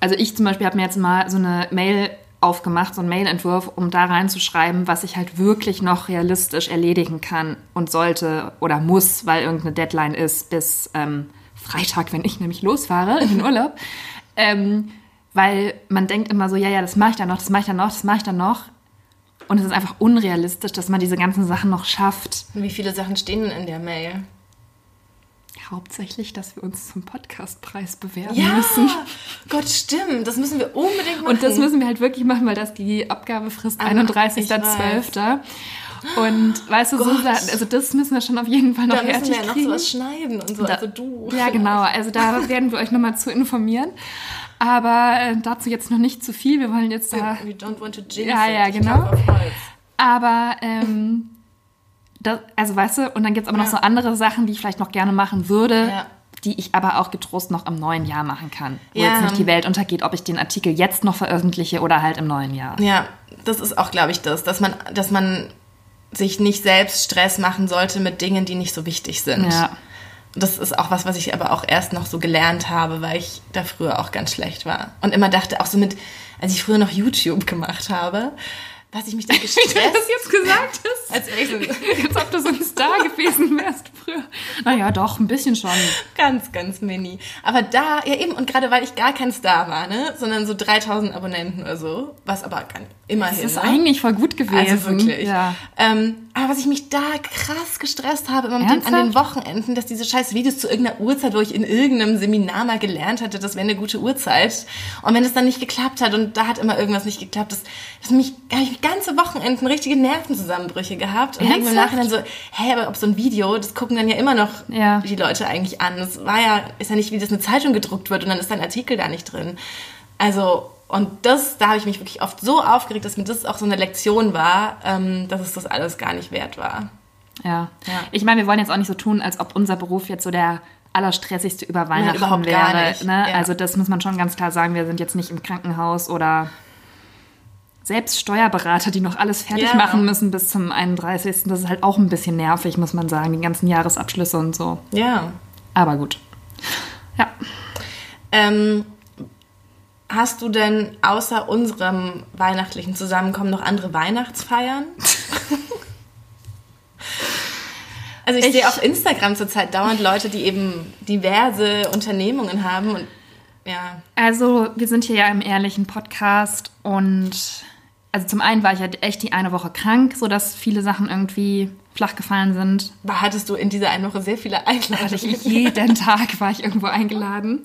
Also ich zum Beispiel habe mir jetzt mal so eine Mail aufgemacht, so einen Mailentwurf, um da reinzuschreiben, was ich halt wirklich noch realistisch erledigen kann und sollte oder muss, weil irgendeine Deadline ist bis ähm, Freitag, wenn ich nämlich losfahre in den Urlaub. ähm, weil man denkt immer so, ja, ja, das mache ich dann noch, das mache ich dann noch, das mache ich dann noch. Und es ist einfach unrealistisch, dass man diese ganzen Sachen noch schafft. Und wie viele Sachen stehen denn in der Mail? Hauptsächlich, dass wir uns zum Podcastpreis bewerben müssen. Gott, stimmt. Das müssen wir unbedingt machen. Und das müssen wir halt wirklich machen, weil das die Abgabefrist Ah, 31.12. Und weißt du, so, Gott. Also das müssen wir schon auf jeden Fall noch da müssen fertig wir ja noch kriegen. sowas schneiden und so. Da- also du. Ja, genau. Also da werden wir euch nochmal zu informieren. Aber äh, dazu jetzt noch nicht zu viel. Wir wollen jetzt da. We don't want to jinx Ja, it. ja, genau. Aber ähm, das, also weißt du, und dann gibt es aber noch Ja. so andere Sachen, die ich vielleicht noch gerne machen würde, Ja. die ich aber auch getrost noch im neuen Jahr machen kann. Wo Ja. jetzt nicht die Welt untergeht, ob ich den Artikel jetzt noch veröffentliche oder halt im neuen Jahr. Ja, das ist auch, glaube ich, das, dass man, dass man sich nicht selbst Stress machen sollte mit Dingen, die nicht so wichtig sind. Ja. Das ist auch was, was ich aber auch erst noch so gelernt habe, weil ich da früher auch ganz schlecht war. Und immer dachte, auch so mit, als ich früher noch YouTube gemacht habe, was ich mich da gestresst jetzt gesagt hast. als Als ob du so ein Star gewesen wärst früher. Naja, doch, ein bisschen schon. ganz, ganz mini. Aber da, ja eben, und gerade weil ich gar kein Star war, ne, sondern so 3000 Abonnenten oder so, was aber immerhin. Das ist ne? eigentlich voll gut gewesen. Also wirklich. Ja. Ähm, aber was ich mich da krass gestresst habe, immer mit den, an den Wochenenden, dass diese scheiß Videos zu irgendeiner Uhrzeit, wo ich in irgendeinem Seminar mal gelernt hatte, das wäre eine gute Uhrzeit. Und wenn es dann nicht geklappt hat und da hat immer irgendwas nicht geklappt, das, das mich, habe ich ganze Wochenenden richtige Nervenzusammenbrüche gehabt. Und denke mir im? Nachhinein so, hä, aber ob so ein Video, das gucken dann ja immer noch Ja. die Leute eigentlich an. Das war ja, ist ja nicht, wie das eine Zeitung gedruckt wird und dann ist ein Artikel da nicht drin. Also, und das, da habe ich mich wirklich oft so aufgeregt, dass mir das auch so eine Lektion war, ähm, dass es das alles gar nicht wert war. Ja. Ja. Ich meine, wir wollen jetzt auch nicht so tun, als ob unser Beruf jetzt so der allerstressigste über Weihnachten überhaupt wäre. gar nicht. Ne? Ja. Also das muss man schon ganz klar sagen. Wir sind jetzt nicht im Krankenhaus oder selbst Steuerberater, die noch alles fertig Ja. machen müssen bis zum 31. Das ist halt auch ein bisschen nervig, muss man sagen, die ganzen Jahresabschlüsse und so. Ja. Aber gut. Ja. Ähm, hast du denn außer unserem weihnachtlichen Zusammenkommen noch andere Weihnachtsfeiern? also ich, Ich- sehe auf Instagram zurzeit dauernd Leute, die eben diverse Unternehmungen haben und ja. Also, wir sind hier ja im ehrlichen Podcast und also zum einen war ich ja echt die eine Woche krank, sodass viele Sachen irgendwie flach gefallen sind. War, hattest du in dieser einen Woche sehr viele Einladungen? ich jeden Tag war ich irgendwo eingeladen.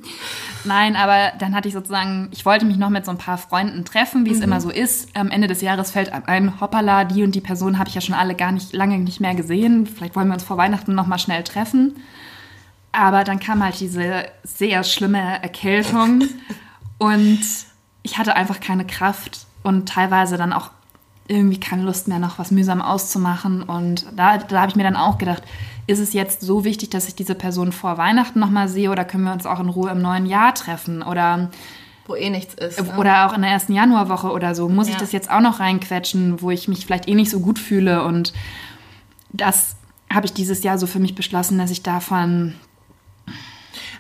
Nein, aber dann hatte ich sozusagen, ich wollte mich noch mit so ein paar Freunden treffen, wie es immer so ist. Am Ende des Jahres fällt ein, hoppala, die und die Person habe ich ja schon alle gar nicht lange nicht mehr gesehen. Vielleicht wollen wir uns vor Weihnachten noch mal schnell treffen. Aber dann kam halt diese sehr schlimme Erkältung und ich hatte einfach keine Kraft und teilweise dann auch irgendwie keine Lust mehr, noch was mühsam auszumachen. Und da, da habe ich mir dann auch gedacht, ist es jetzt so wichtig, dass ich diese Person vor Weihnachten nochmal sehe oder können wir uns auch in Ruhe im neuen Jahr treffen? Oder, Wo eh nichts ist. Ne? oder auch in der ersten Januarwoche oder so. Muss ich Ja. das jetzt auch noch reinquetschen, wo ich mich vielleicht eh nicht so gut fühle? Und das habe ich dieses Jahr so für mich beschlossen, dass ich davon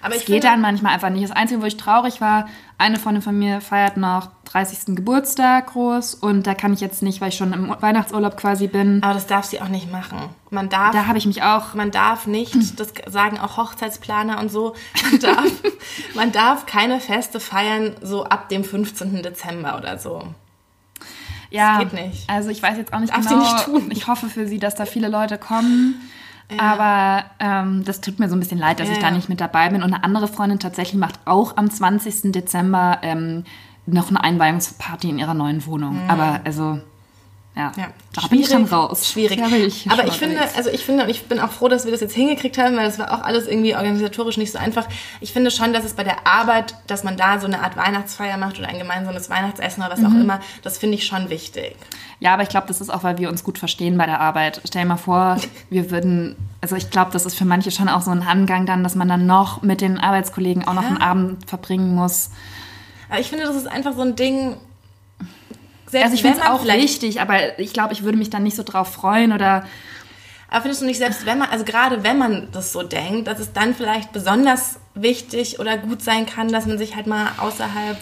Aber es geht dann manchmal einfach nicht. Das Einzige, wo ich traurig war, eine Freundin von mir feiert noch 30. Geburtstag groß und da kann ich jetzt nicht, weil ich schon im Weihnachtsurlaub quasi bin. aber das darf sie auch nicht machen. Man darf Da habe ich mich auch. Man darf nicht, das sagen auch Hochzeitsplaner und so, man darf, man darf keine Feste feiern so ab dem 15. Dezember oder so. Ja, geht nicht. Also ich weiß jetzt auch nicht Darf sie genau. nicht tun. Ich hoffe für sie, dass da viele Leute kommen. Aber ähm, das tut mir so ein bisschen leid, dass Ja, ich da nicht mit dabei bin. Und eine andere Freundin tatsächlich macht auch am 20. Dezember ähm, noch eine Einweihungsparty in ihrer neuen Wohnung. Aber also, ja, Ja. da bin ich dann Schwierig, raus. Schwierig. Bin ich Aber ich finde, also ich finde, und ich bin auch froh, dass wir das jetzt hingekriegt haben, weil das war auch alles irgendwie organisatorisch nicht so einfach. Ich finde schon, dass es bei der Arbeit, dass man da so eine Art Weihnachtsfeier macht oder ein gemeinsames Weihnachtsessen oder was Mhm. auch immer, das finde ich schon wichtig. Ja, aber ich glaube, das ist auch, weil wir uns gut verstehen bei der Arbeit. Stell dir mal vor, wir würden, also ich glaube, das ist für manche schon auch so ein Angang dann, dass man dann noch mit den Arbeitskollegen auch noch Ja. einen Abend verbringen muss. Aber ich finde, das ist einfach so ein Ding. Selbst Also ich finde es auch wichtig, aber ich glaube, ich würde mich dann nicht so drauf freuen oder Aber findest du nicht, selbst wenn man, also gerade wenn man das so denkt, dass es dann vielleicht besonders wichtig oder gut sein kann, dass man sich halt mal außerhalb.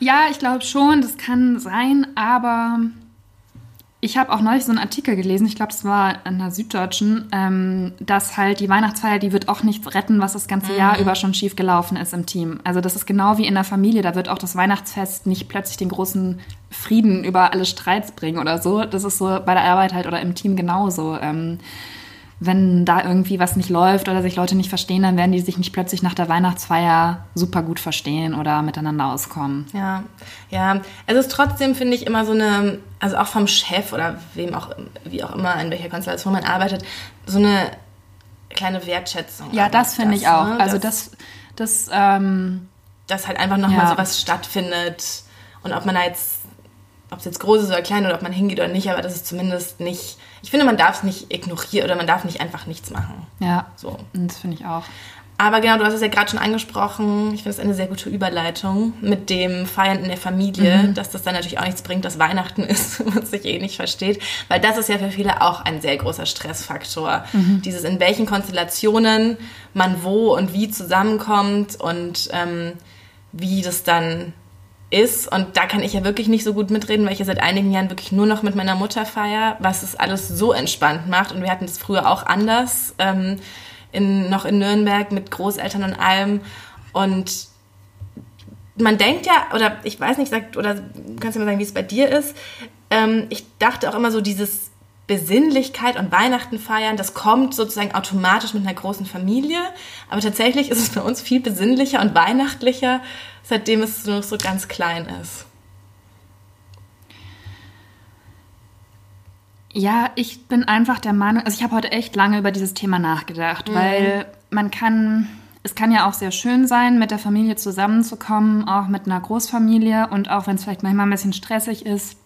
ja, ich glaube schon, das kann sein, aber Ich habe auch neulich so einen Artikel gelesen, ich glaube, es war in der Süddeutschen, ähm, dass halt die Weihnachtsfeier, die wird auch nichts retten, was das ganze Jahr Mhm. über schon schief gelaufen ist im Team. Also das ist genau wie in der Familie, da wird auch das Weihnachtsfest nicht plötzlich den großen Frieden über alle Streits bringen oder so. Das ist so bei der Arbeit halt oder im Team genauso. Ähm, wenn da irgendwie was nicht läuft oder sich Leute nicht verstehen, dann werden die sich nicht plötzlich nach der Weihnachtsfeier super gut verstehen oder miteinander auskommen. Ja, ja. Es ist trotzdem, finde ich, immer so eine, also auch vom Chef oder wem auch, wie auch immer, in welcher Konstellation man arbeitet, so eine kleine Wertschätzung. Ja, das finde ich auch. ne? Also das, das, ähm, dass halt einfach nochmal Ja. sowas stattfindet und ob man da jetzt, ob es jetzt groß ist oder klein oder ob man hingeht oder nicht, aber das ist zumindest nicht, ich finde, man darf es nicht ignorieren oder man darf nicht einfach nichts machen. ja, So. das finde ich auch. Aber genau, du hast es ja gerade schon angesprochen. Ich finde es eine sehr gute Überleitung mit dem Feiern in der Familie, dass das dann natürlich auch nichts bringt, dass Weihnachten ist, man sich eh nicht versteht. Weil das ist ja für viele auch ein sehr großer Stressfaktor. Dieses, in welchen Konstellationen man wo und wie zusammenkommt und ähm, wie das dann ist. Und da kann ich ja wirklich nicht so gut mitreden, weil ich ja seit einigen Jahren wirklich nur noch mit meiner Mutter feier, was es alles so entspannt macht. Und wir hatten es früher auch anders. Ähm, in, noch in Nürnberg mit Großeltern und allem. Und man denkt ja, oder ich weiß nicht, sagt, oder kannst du mir sagen, wie es bei dir ist. Ähm, ich dachte auch immer so, dieses Besinnlichkeit und Weihnachten feiern, das kommt sozusagen automatisch mit einer großen Familie. Aber tatsächlich ist es bei uns viel besinnlicher und weihnachtlicher, seitdem es nur noch so ganz klein ist. Ja, ich bin einfach der Meinung, also ich habe heute echt lange über dieses Thema nachgedacht, weil man kann, es kann ja auch sehr schön sein, mit der Familie zusammenzukommen, auch mit einer Großfamilie und auch wenn es vielleicht manchmal ein bisschen stressig ist,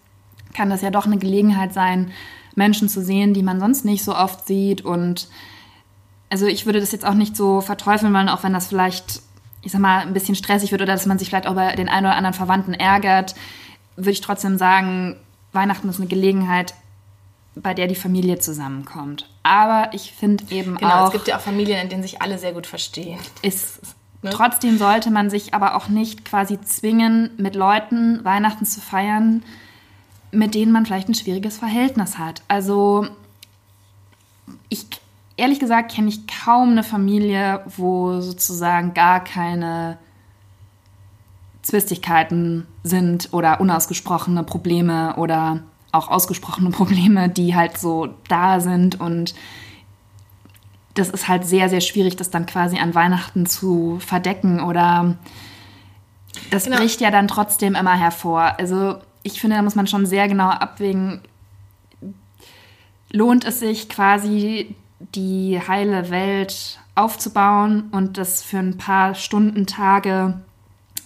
kann das ja doch eine Gelegenheit sein, Menschen zu sehen, die man sonst nicht so oft sieht und also ich würde das jetzt auch nicht so verteufeln wollen, auch wenn das vielleicht, ich sag mal, ein bisschen stressig wird oder dass man sich vielleicht auch über den einen oder anderen Verwandten ärgert, würde ich trotzdem sagen, Weihnachten ist eine Gelegenheit, bei der die Familie zusammenkommt. Aber ich finde eben Genau, auch, es gibt ja auch Familien, in denen sich alle sehr gut verstehen. ist, ne? trotzdem sollte man sich aber auch nicht quasi zwingen, mit Leuten Weihnachten zu feiern, mit denen man vielleicht ein schwieriges Verhältnis hat. Also ich ehrlich gesagt kenne ich kaum eine Familie, wo sozusagen gar keine Zwistigkeiten sind oder unausgesprochene Probleme oder auch ausgesprochene Probleme, die halt so da sind und das ist halt sehr, sehr schwierig, das dann quasi an Weihnachten zu verdecken oder das Genau. bricht ja dann trotzdem immer hervor. Also ich finde, da muss man schon sehr genau abwägen, lohnt es sich quasi die heile Welt aufzubauen und das für ein paar Stunden, Tage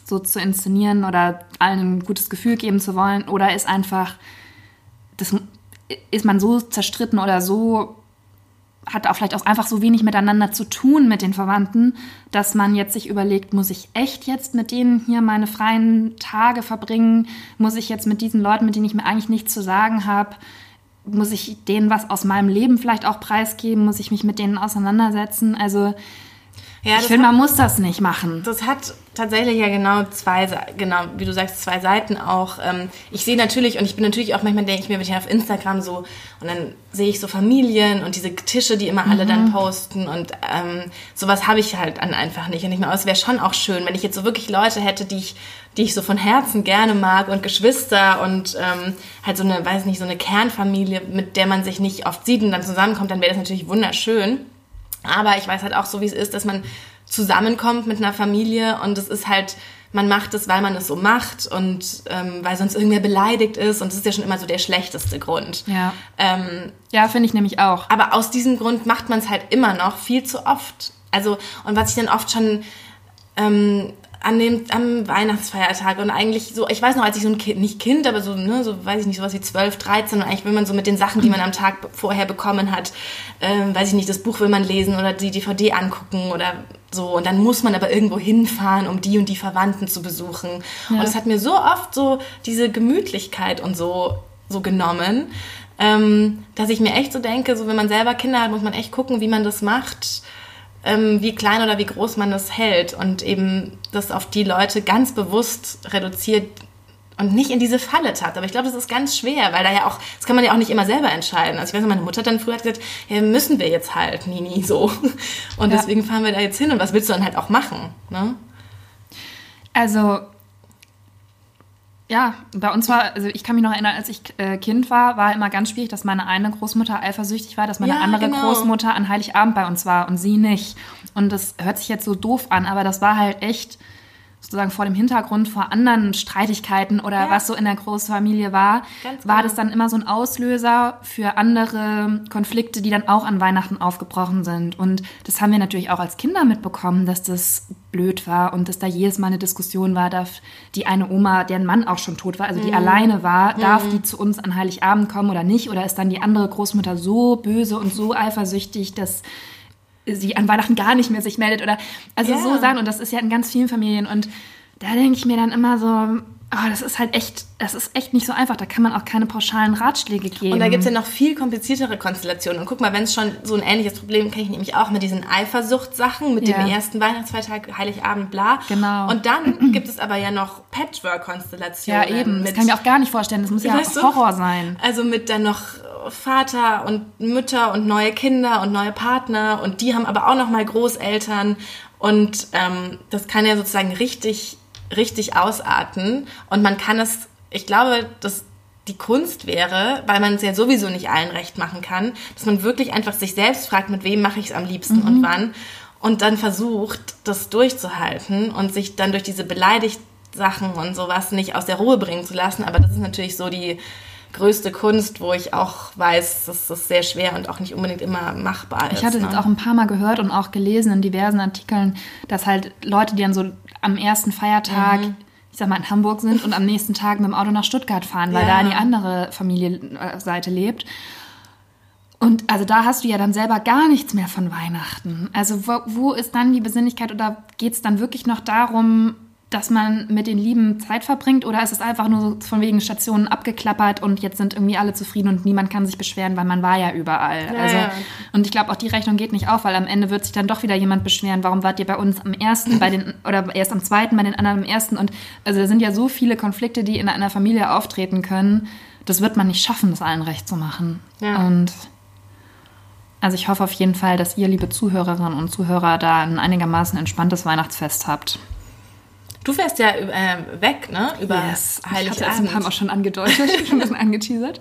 so zu inszenieren oder allen ein gutes Gefühl geben zu wollen? Oder ist einfach das ist man so zerstritten oder so hat auch vielleicht auch einfach so wenig miteinander zu tun mit den Verwandten, dass man jetzt sich überlegt, muss ich echt jetzt mit denen hier meine freien Tage verbringen? Muss ich jetzt mit diesen Leuten, mit denen ich mir eigentlich nichts zu sagen habe, muss ich denen was aus meinem Leben vielleicht auch preisgeben? Muss ich mich mit denen auseinandersetzen? Also Ja, ich finde, man muss das nicht machen. Das hat tatsächlich ja genau zwei, genau, wie du sagst, zwei Seiten auch. Ähm, ich sehe natürlich, und ich bin natürlich auch manchmal, denke ich mir, wenn ich auf Instagram so, und dann sehe ich so Familien und diese Tische, die immer alle dann posten und ähm, sowas habe ich halt dann einfach nicht. Und ich mir, es wäre schon auch schön, wenn ich jetzt so wirklich Leute hätte, die ich, die ich so von Herzen gerne mag und Geschwister und ähm, halt so eine, weiß nicht, so eine Kernfamilie, mit der man sich nicht oft sieht und dann zusammenkommt, dann wäre das natürlich wunderschön. Aber ich weiß halt auch so, wie es ist, dass man zusammenkommt mit einer Familie und es ist halt, man macht es, weil man es so macht und ähm, weil sonst irgendwer beleidigt ist und das ist ja schon immer so der schlechteste Grund. Ja, Ähm, ja finde ich nämlich auch. aber aus diesem Grund macht man es halt immer noch viel zu oft. Also, und was ich dann oft schon ähm, an dem, am Weihnachtsfeiertag. Und eigentlich so, ich weiß noch, als ich so ein Kind, nicht Kind, aber so, ne, so weiß ich nicht, sowas wie 12, 13 und eigentlich will man so mit den Sachen, die man am Tag vorher bekommen hat, ähm, weiß ich nicht, das Buch will man lesen oder die DVD angucken oder so. Und dann muss man aber irgendwo hinfahren, um die und die Verwandten zu besuchen. Und es hat mir so oft so diese Gemütlichkeit und so, so genommen, ähm, dass ich mir echt so denke, so wenn man selber Kinder hat, muss man echt gucken, wie man das macht, ähm, wie klein oder wie groß man das hält und eben das auf die Leute ganz bewusst reduziert, und nicht in diese Falle tappt. Aber ich glaube, das ist ganz schwer, weil da ja auch, das kann man ja auch nicht immer selber entscheiden. Also ich weiß nicht, meine Mutter dann früher hat gesagt, ja, müssen wir jetzt halt, Nini, so. Und ja. deswegen fahren wir da jetzt hin und was willst du dann halt auch machen, ne? Also, ja, bei uns war, also ich kann mich noch erinnern, als ich äh, Kind war, war immer ganz schwierig, dass meine eine Großmutter eifersüchtig war, dass meine ja, andere genau. Großmutter an Heiligabend bei uns war und sie nicht. Und das hört sich jetzt so doof an, aber das war halt echt sozusagen vor dem Hintergrund vor anderen Streitigkeiten oder ja. was so in der Großfamilie war, Ganz war genau. das dann immer so ein Auslöser für andere Konflikte, die dann auch an Weihnachten aufgebrochen sind. Und das haben wir natürlich auch als Kinder mitbekommen, dass das blöd war und dass da jedes Mal eine Diskussion war, darf die eine Oma, deren Mann auch schon tot war, also die mhm. alleine war, darf mhm. die zu uns an Heiligabend kommen oder nicht? Oder ist dann die andere Großmutter so böse und so eifersüchtig, dass sie an Weihnachten gar nicht mehr sich meldet oder also yeah. so sagen und das ist ja in ganz vielen Familien und da denke ich mir dann immer so, oh, das ist halt echt, das ist echt nicht so einfach. Da kann man auch keine pauschalen Ratschläge geben. Und da gibt es ja noch viel kompliziertere Konstellationen. Und guck mal, wenn es schon so ein ähnliches Problem kenne ich nämlich auch mit diesen Eifersuchtssachen, mit ja. dem ersten Weihnachtsfeiertag, Heiligabend, bla. Genau. Und dann gibt es aber ja noch Patchwork-Konstellationen. Ja, eben. das kann ich mir auch gar nicht vorstellen. Das muss ja auch Horror sein. Also mit dann noch Vater und Mütter und neue Kinder und neue Partner und die haben aber auch noch mal Großeltern und ähm, das kann ja sozusagen richtig richtig ausarten und man kann es ich glaube dass die Kunst wäre, weil man es ja sowieso nicht allen recht machen kann, dass man wirklich einfach sich selbst fragt, mit wem mache ich es am liebsten mhm. und wann und dann versucht, das durchzuhalten und sich dann durch diese beleidigt Sachen und sowas nicht aus der Ruhe bringen zu lassen. Aber das ist natürlich so die größte Kunst, wo ich auch weiß, das ist sehr schwer und auch nicht unbedingt immer machbar ist. Ich hatte ne? jetzt auch ein paar Mal gehört und auch gelesen in diversen Artikeln, dass halt Leute, die dann so am ersten Feiertag mhm ich sag mal, in Hamburg sind und am nächsten Tag mit dem Auto nach Stuttgart fahren, weil ja. da die andere Familienseite lebt. Und also da hast du ja dann selber gar nichts mehr von Weihnachten. Also wo, wo ist dann die Besinnlichkeit oder geht es dann wirklich noch darum, dass man mit den Lieben Zeit verbringt oder ist es einfach nur so von wegen Stationen abgeklappert und jetzt sind irgendwie alle zufrieden und niemand kann sich beschweren, weil man war ja überall. Ja, also, ja. Und ich glaube, auch die Rechnung geht nicht auf, weil am Ende wird sich dann doch wieder jemand beschweren, warum wart ihr bei uns am ersten, bei den, oder erst am zweiten, bei den anderen am ersten. Und also da sind ja so viele Konflikte, die in einer Familie auftreten können. Das wird man nicht schaffen, das allen recht zu machen. Ja. Und also ich hoffe auf jeden Fall, dass ihr, liebe Zuhörerinnen und Zuhörer, da ein einigermaßen entspanntes Weihnachtsfest habt. Du fährst ja äh, weg, ne? Über yes. Heiligabend. Haben auch schon angedeutet, schon ein bisschen angeteasert.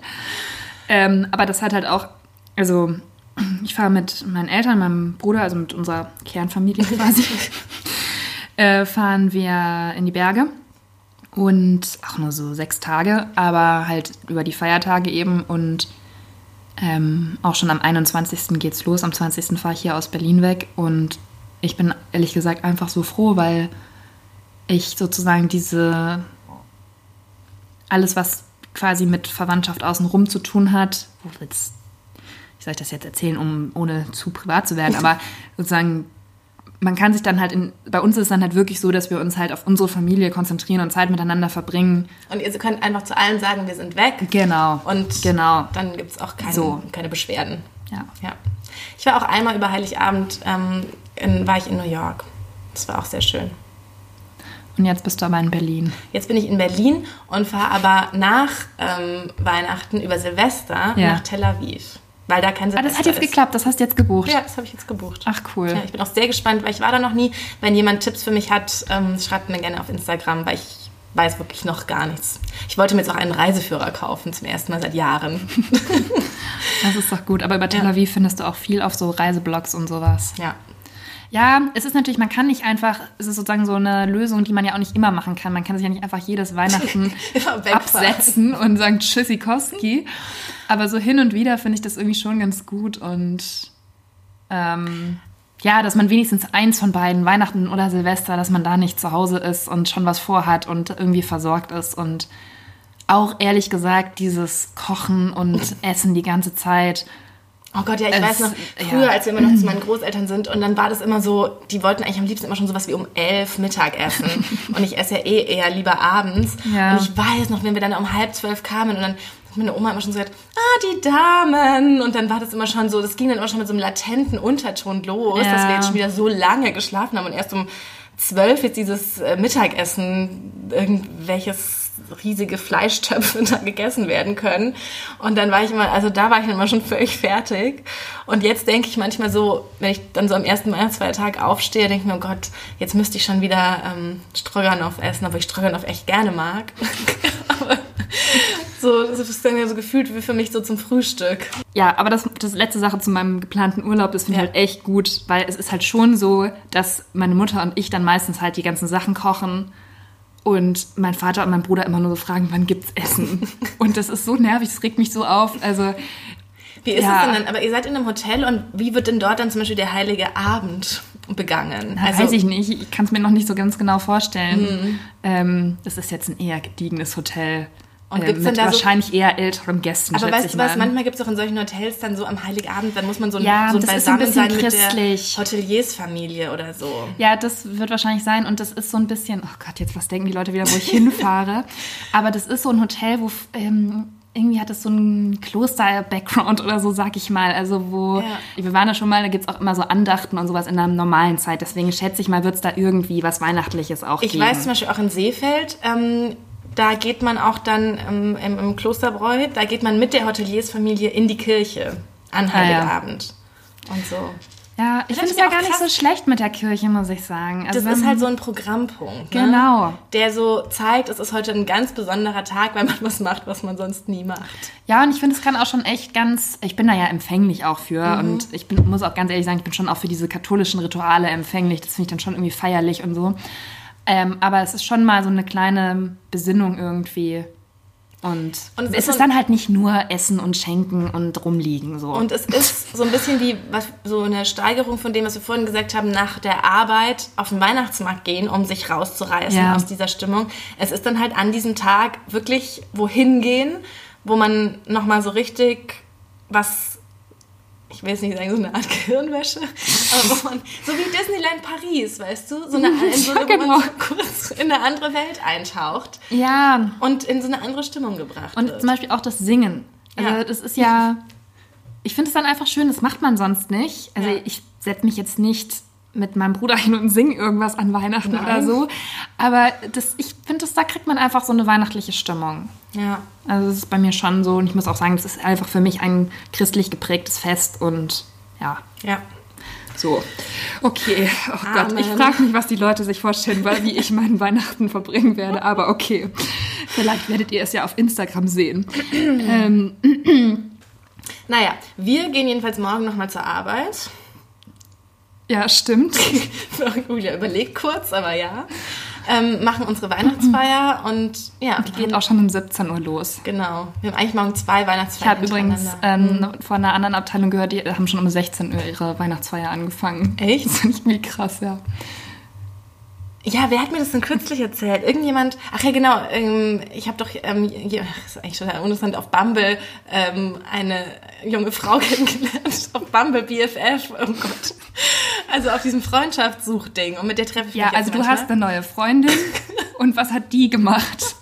Ähm, aber das hat halt auch, also ich fahre mit meinen Eltern, meinem Bruder, also mit unserer Kernfamilie quasi, äh, fahren wir in die Berge. Und auch nur so sechs Tage, aber halt über die Feiertage eben. Und ähm, auch schon am 21. geht's los. Am 20. fahre ich hier aus Berlin weg. Und ich bin ehrlich gesagt einfach so froh, weil ich sozusagen diese, alles, was quasi mit Verwandtschaft außenrum zu tun hat, wo jetzt, wie soll ich das jetzt erzählen, um ohne zu privat zu werden, aber sozusagen man kann sich dann halt in, bei uns ist es dann halt wirklich so, dass wir uns halt auf unsere Familie konzentrieren und Zeit miteinander verbringen. Und ihr könnt einfach zu allen sagen, wir sind weg. Genau. Und genau. dann gibt es auch keine, so. keine Beschwerden. Ja. ja. Ich war auch einmal über Heiligabend, ähm, in, war ich in New York. Das war auch sehr schön. Und jetzt bist du aber in Berlin. Jetzt bin ich in Berlin und fahre aber nach ähm, Weihnachten über Silvester ja. nach Tel Aviv. Weil da kein Silvester ah, das hat jetzt ist. geklappt, das hast du jetzt gebucht. Ja, das habe ich jetzt gebucht. Ach cool. Ja, ich bin auch sehr gespannt, weil ich war da noch nie. Wenn jemand Tipps für mich hat, ähm, schreibt mir gerne auf Instagram, weil ich weiß wirklich noch gar nichts. Ich wollte mir jetzt auch einen Reiseführer kaufen, zum ersten Mal seit Jahren. das ist doch gut. Aber über Tel Aviv ja. findest du auch viel auf so Reiseblogs und sowas. Ja, ja, es ist natürlich, man kann nicht einfach, es ist sozusagen so eine Lösung, die man ja auch nicht immer machen kann. Man kann sich ja nicht einfach jedes Weihnachten absetzen und sagen Tschüssikowski. Aber so hin und wieder finde ich das irgendwie schon ganz gut und ähm, ja, dass man wenigstens eins von beiden, Weihnachten oder Silvester, dass man da nicht zu Hause ist und schon was vorhat und irgendwie versorgt ist und auch ehrlich gesagt dieses Kochen und Essen die ganze Zeit Oh Gott, ja, ich es, weiß noch, früher, ja. als wir immer noch zu meinen Großeltern sind, und dann war das immer so, die wollten eigentlich am liebsten immer schon sowas wie um elf Mittagessen. und ich esse ja eh eher lieber abends. Ja. Und ich weiß noch, wenn wir dann um halb zwölf kamen und dann hat meine Oma immer schon so gesagt, ah, die Damen. Und dann war das immer schon so, das ging dann immer schon mit so einem latenten Unterton los, ja. dass wir jetzt schon wieder so lange geschlafen haben und erst um zwölf jetzt dieses äh, Mittagessen, irgendwelches riesige Fleischtöpfe da gegessen werden können. Und dann war ich immer, also da war ich dann immer schon völlig fertig. Und jetzt denke ich manchmal so, wenn ich dann so am ersten Weihnachtsfeiertag aufstehe, denke ich mir, oh Gott, jetzt müsste ich schon wieder ähm, Stroganoff essen, obwohl ich Stroganoff echt gerne mag. aber so, das ist dann ja so gefühlt wie für mich so zum Frühstück. Ja, aber das, das letzte Sache zu meinem geplanten Urlaub, das finde ich Ja. halt echt gut, weil es ist halt schon so, dass meine Mutter und ich dann meistens halt die ganzen Sachen kochen und mein Vater und mein Bruder immer nur so fragen, wann gibt's Essen? und das ist so nervig, das regt mich so auf. Also Wie ist Ja. es denn dann? Aber ihr seid in einem Hotel und wie wird denn dort dann zum Beispiel der heilige Abend begangen? Also, weiß ich nicht, ich kann es mir noch nicht so ganz genau vorstellen. Ähm, das ist jetzt ein eher gediegenes Hotel. Und äh, gibt's denn mit da so- wahrscheinlich eher älteren Gästen, Aber weißt ich du was, mal. manchmal gibt es auch in solchen Hotels dann so am Heiligabend, dann muss man so ein, Ja, so ein bisschen Beisammensein mit christlich. der Hoteliersfamilie oder so. Ja, das wird wahrscheinlich sein. Und das ist so ein bisschen, oh Gott, jetzt was denken die Leute wieder, wo ich hinfahre. Aber das ist so ein Hotel, wo ähm, irgendwie hat es so einen Kloster-Background oder so, sag ich mal. Also wo, Ja. wir waren da schon mal, da gibt es auch immer so Andachten und sowas in einer normalen Zeit. Deswegen schätze ich mal, wird es da irgendwie was Weihnachtliches auch Ich geben. weiß zum Beispiel auch in Seefeld, ähm, da geht man auch dann ähm, im, im Klosterbräu, da geht man mit der Hoteliersfamilie in die Kirche an Ah, ja. Heiligabend. Und so. ja, ich finde es ja gar nicht so schlecht mit der Kirche, muss ich sagen. Also Das ist halt so ein Programmpunkt. Ne? Genau. Der so zeigt, es ist heute ein ganz besonderer Tag, weil man was macht, was man sonst nie macht. Ja, und ich finde, es kann auch schon echt ganz, ich bin da ja empfänglich auch für Mhm. und ich bin, muss auch ganz ehrlich sagen, ich bin schon auch für diese katholischen Rituale empfänglich. Das finde ich dann schon irgendwie feierlich und so. Ähm, aber es ist schon mal so eine kleine Besinnung irgendwie. Und, Und es ist ist dann halt nicht nur Essen und Schenken und rumliegen so. Und es ist so ein bisschen wie was, so eine Steigerung von dem, was wir vorhin gesagt haben, nach der Arbeit auf den Weihnachtsmarkt gehen, um sich rauszureißen Ja. aus dieser Stimmung. Es ist dann halt an diesem Tag wirklich wohin gehen, wo man nochmal so richtig was, ich will jetzt nicht sagen, so eine Art Gehirnwäsche, man, so wie Disneyland Paris, weißt du, so eine, in so, Ja, wo genau. kurz in eine andere Welt eintaucht ja, und in so eine andere Stimmung gebracht und wird. zum Beispiel auch das Singen. Also Ja. das ist ja, ich finde es dann einfach schön, das macht man sonst nicht. Also Ja. ich setze mich jetzt nicht mit meinem Bruder hin und singe irgendwas an Weihnachten Nein. oder so. Aber das, ich finde, da kriegt man einfach so eine weihnachtliche Stimmung. ja. Also das ist bei mir schon so. Und ich muss auch sagen, das ist einfach für mich ein christlich geprägtes Fest. Und ja, Ja. So. Okay, oh Gott, ich frage mich, was die Leute sich vorstellen, weil wie ich meinen Weihnachten verbringen werde. Aber okay, vielleicht werdet ihr es ja auf Instagram sehen. ähm, Naja, wir gehen jedenfalls morgen nochmal zur Arbeit. ja, stimmt. Julia überlegt kurz, aber ja. Ähm, machen unsere Weihnachtsfeier und ja, Geht gehen auch schon um 17 Uhr los. Genau. Wir haben eigentlich morgen zwei Ich Weihnachtsfeiern. habe übrigens ähm, von einer anderen Abteilung gehört, die haben schon um 16 Uhr ihre Weihnachtsfeier angefangen. Echt? Das finde ich irgendwie krass, ja. Ja, wer hat mir das denn kürzlich erzählt? Irgendjemand, ach ja genau, ähm, ich habe doch, ähm, ja, das ist eigentlich total uninteressant, auf Bumble ähm, eine junge Frau kennengelernt. Auf Bumble BFF, oh Gott. Also auf diesem Freundschaftssuchding und mit der treffe ich Ja, mich jetzt also du manchmal. hast eine neue Freundin und was hat die gemacht?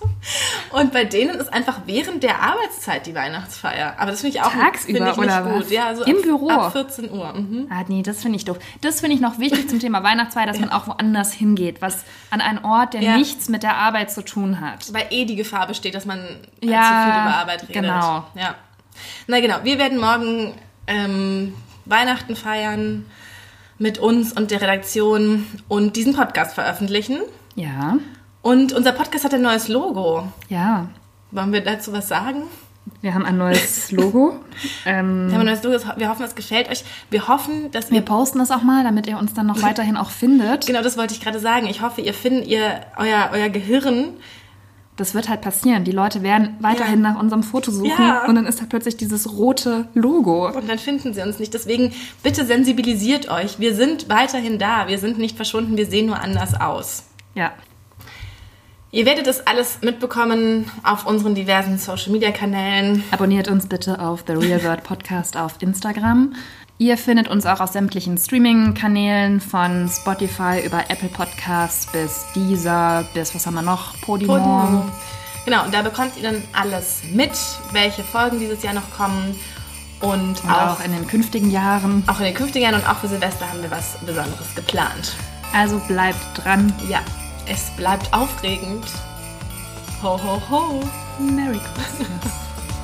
Und bei denen ist einfach während der Arbeitszeit die Weihnachtsfeier. Aber das finde ich auch Tagsüber ich nicht oder gut. was? Ja, so Im ab, Büro? Ab 14 Uhr. Mhm. Ah, nee, das finde ich doof. Das finde ich noch wichtig zum Thema Weihnachtsfeier, dass man auch woanders hingeht, was an einen Ort, der Ja. nichts mit der Arbeit zu tun hat. Weil eh die Gefahr besteht, dass man Ja, zu viel über Arbeit redet. genau. Ja. Na genau, wir werden morgen ähm, Weihnachten feiern mit uns und der Redaktion und diesen Podcast veröffentlichen. Ja, Und unser Podcast hat ein neues Logo. ja. Wollen wir dazu was sagen? Wir haben ein neues Logo. ähm, Wir haben ein neues Logo. Wir hoffen, es gefällt euch. Wir hoffen, dass wir ihr posten das auch mal, damit ihr uns dann noch weiterhin auch findet. Genau, das wollte ich gerade sagen. Ich hoffe, ihr findet ihr euer, euer Gehirn. Das wird halt passieren. Die Leute werden weiterhin Ja. nach unserem Foto suchen Ja. und dann ist da plötzlich dieses rote Logo. Und dann finden sie uns nicht. Deswegen bitte sensibilisiert euch. Wir sind weiterhin da. Wir sind nicht verschwunden. Wir sehen nur anders aus. Ja. Ihr werdet das alles mitbekommen auf unseren diversen Social Media Kanälen. Abonniert uns bitte auf The Real World Podcast auf Instagram. Ihr findet uns auch auf sämtlichen Streaming-Kanälen von Spotify über Apple Podcasts bis Deezer bis was haben wir noch? Podimo. Podimo. Genau, und da bekommt ihr dann alles mit, welche Folgen dieses Jahr noch kommen. Und, Und auch, auch in den künftigen Jahren. auch in den künftigen Jahren und auch für Silvester haben wir was Besonderes geplant. Also bleibt dran. Ja, es bleibt aufregend. Ho, ho, ho. Merry Christmas.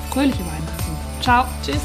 Fröhliche Weihnachten. Ciao. Tschüss.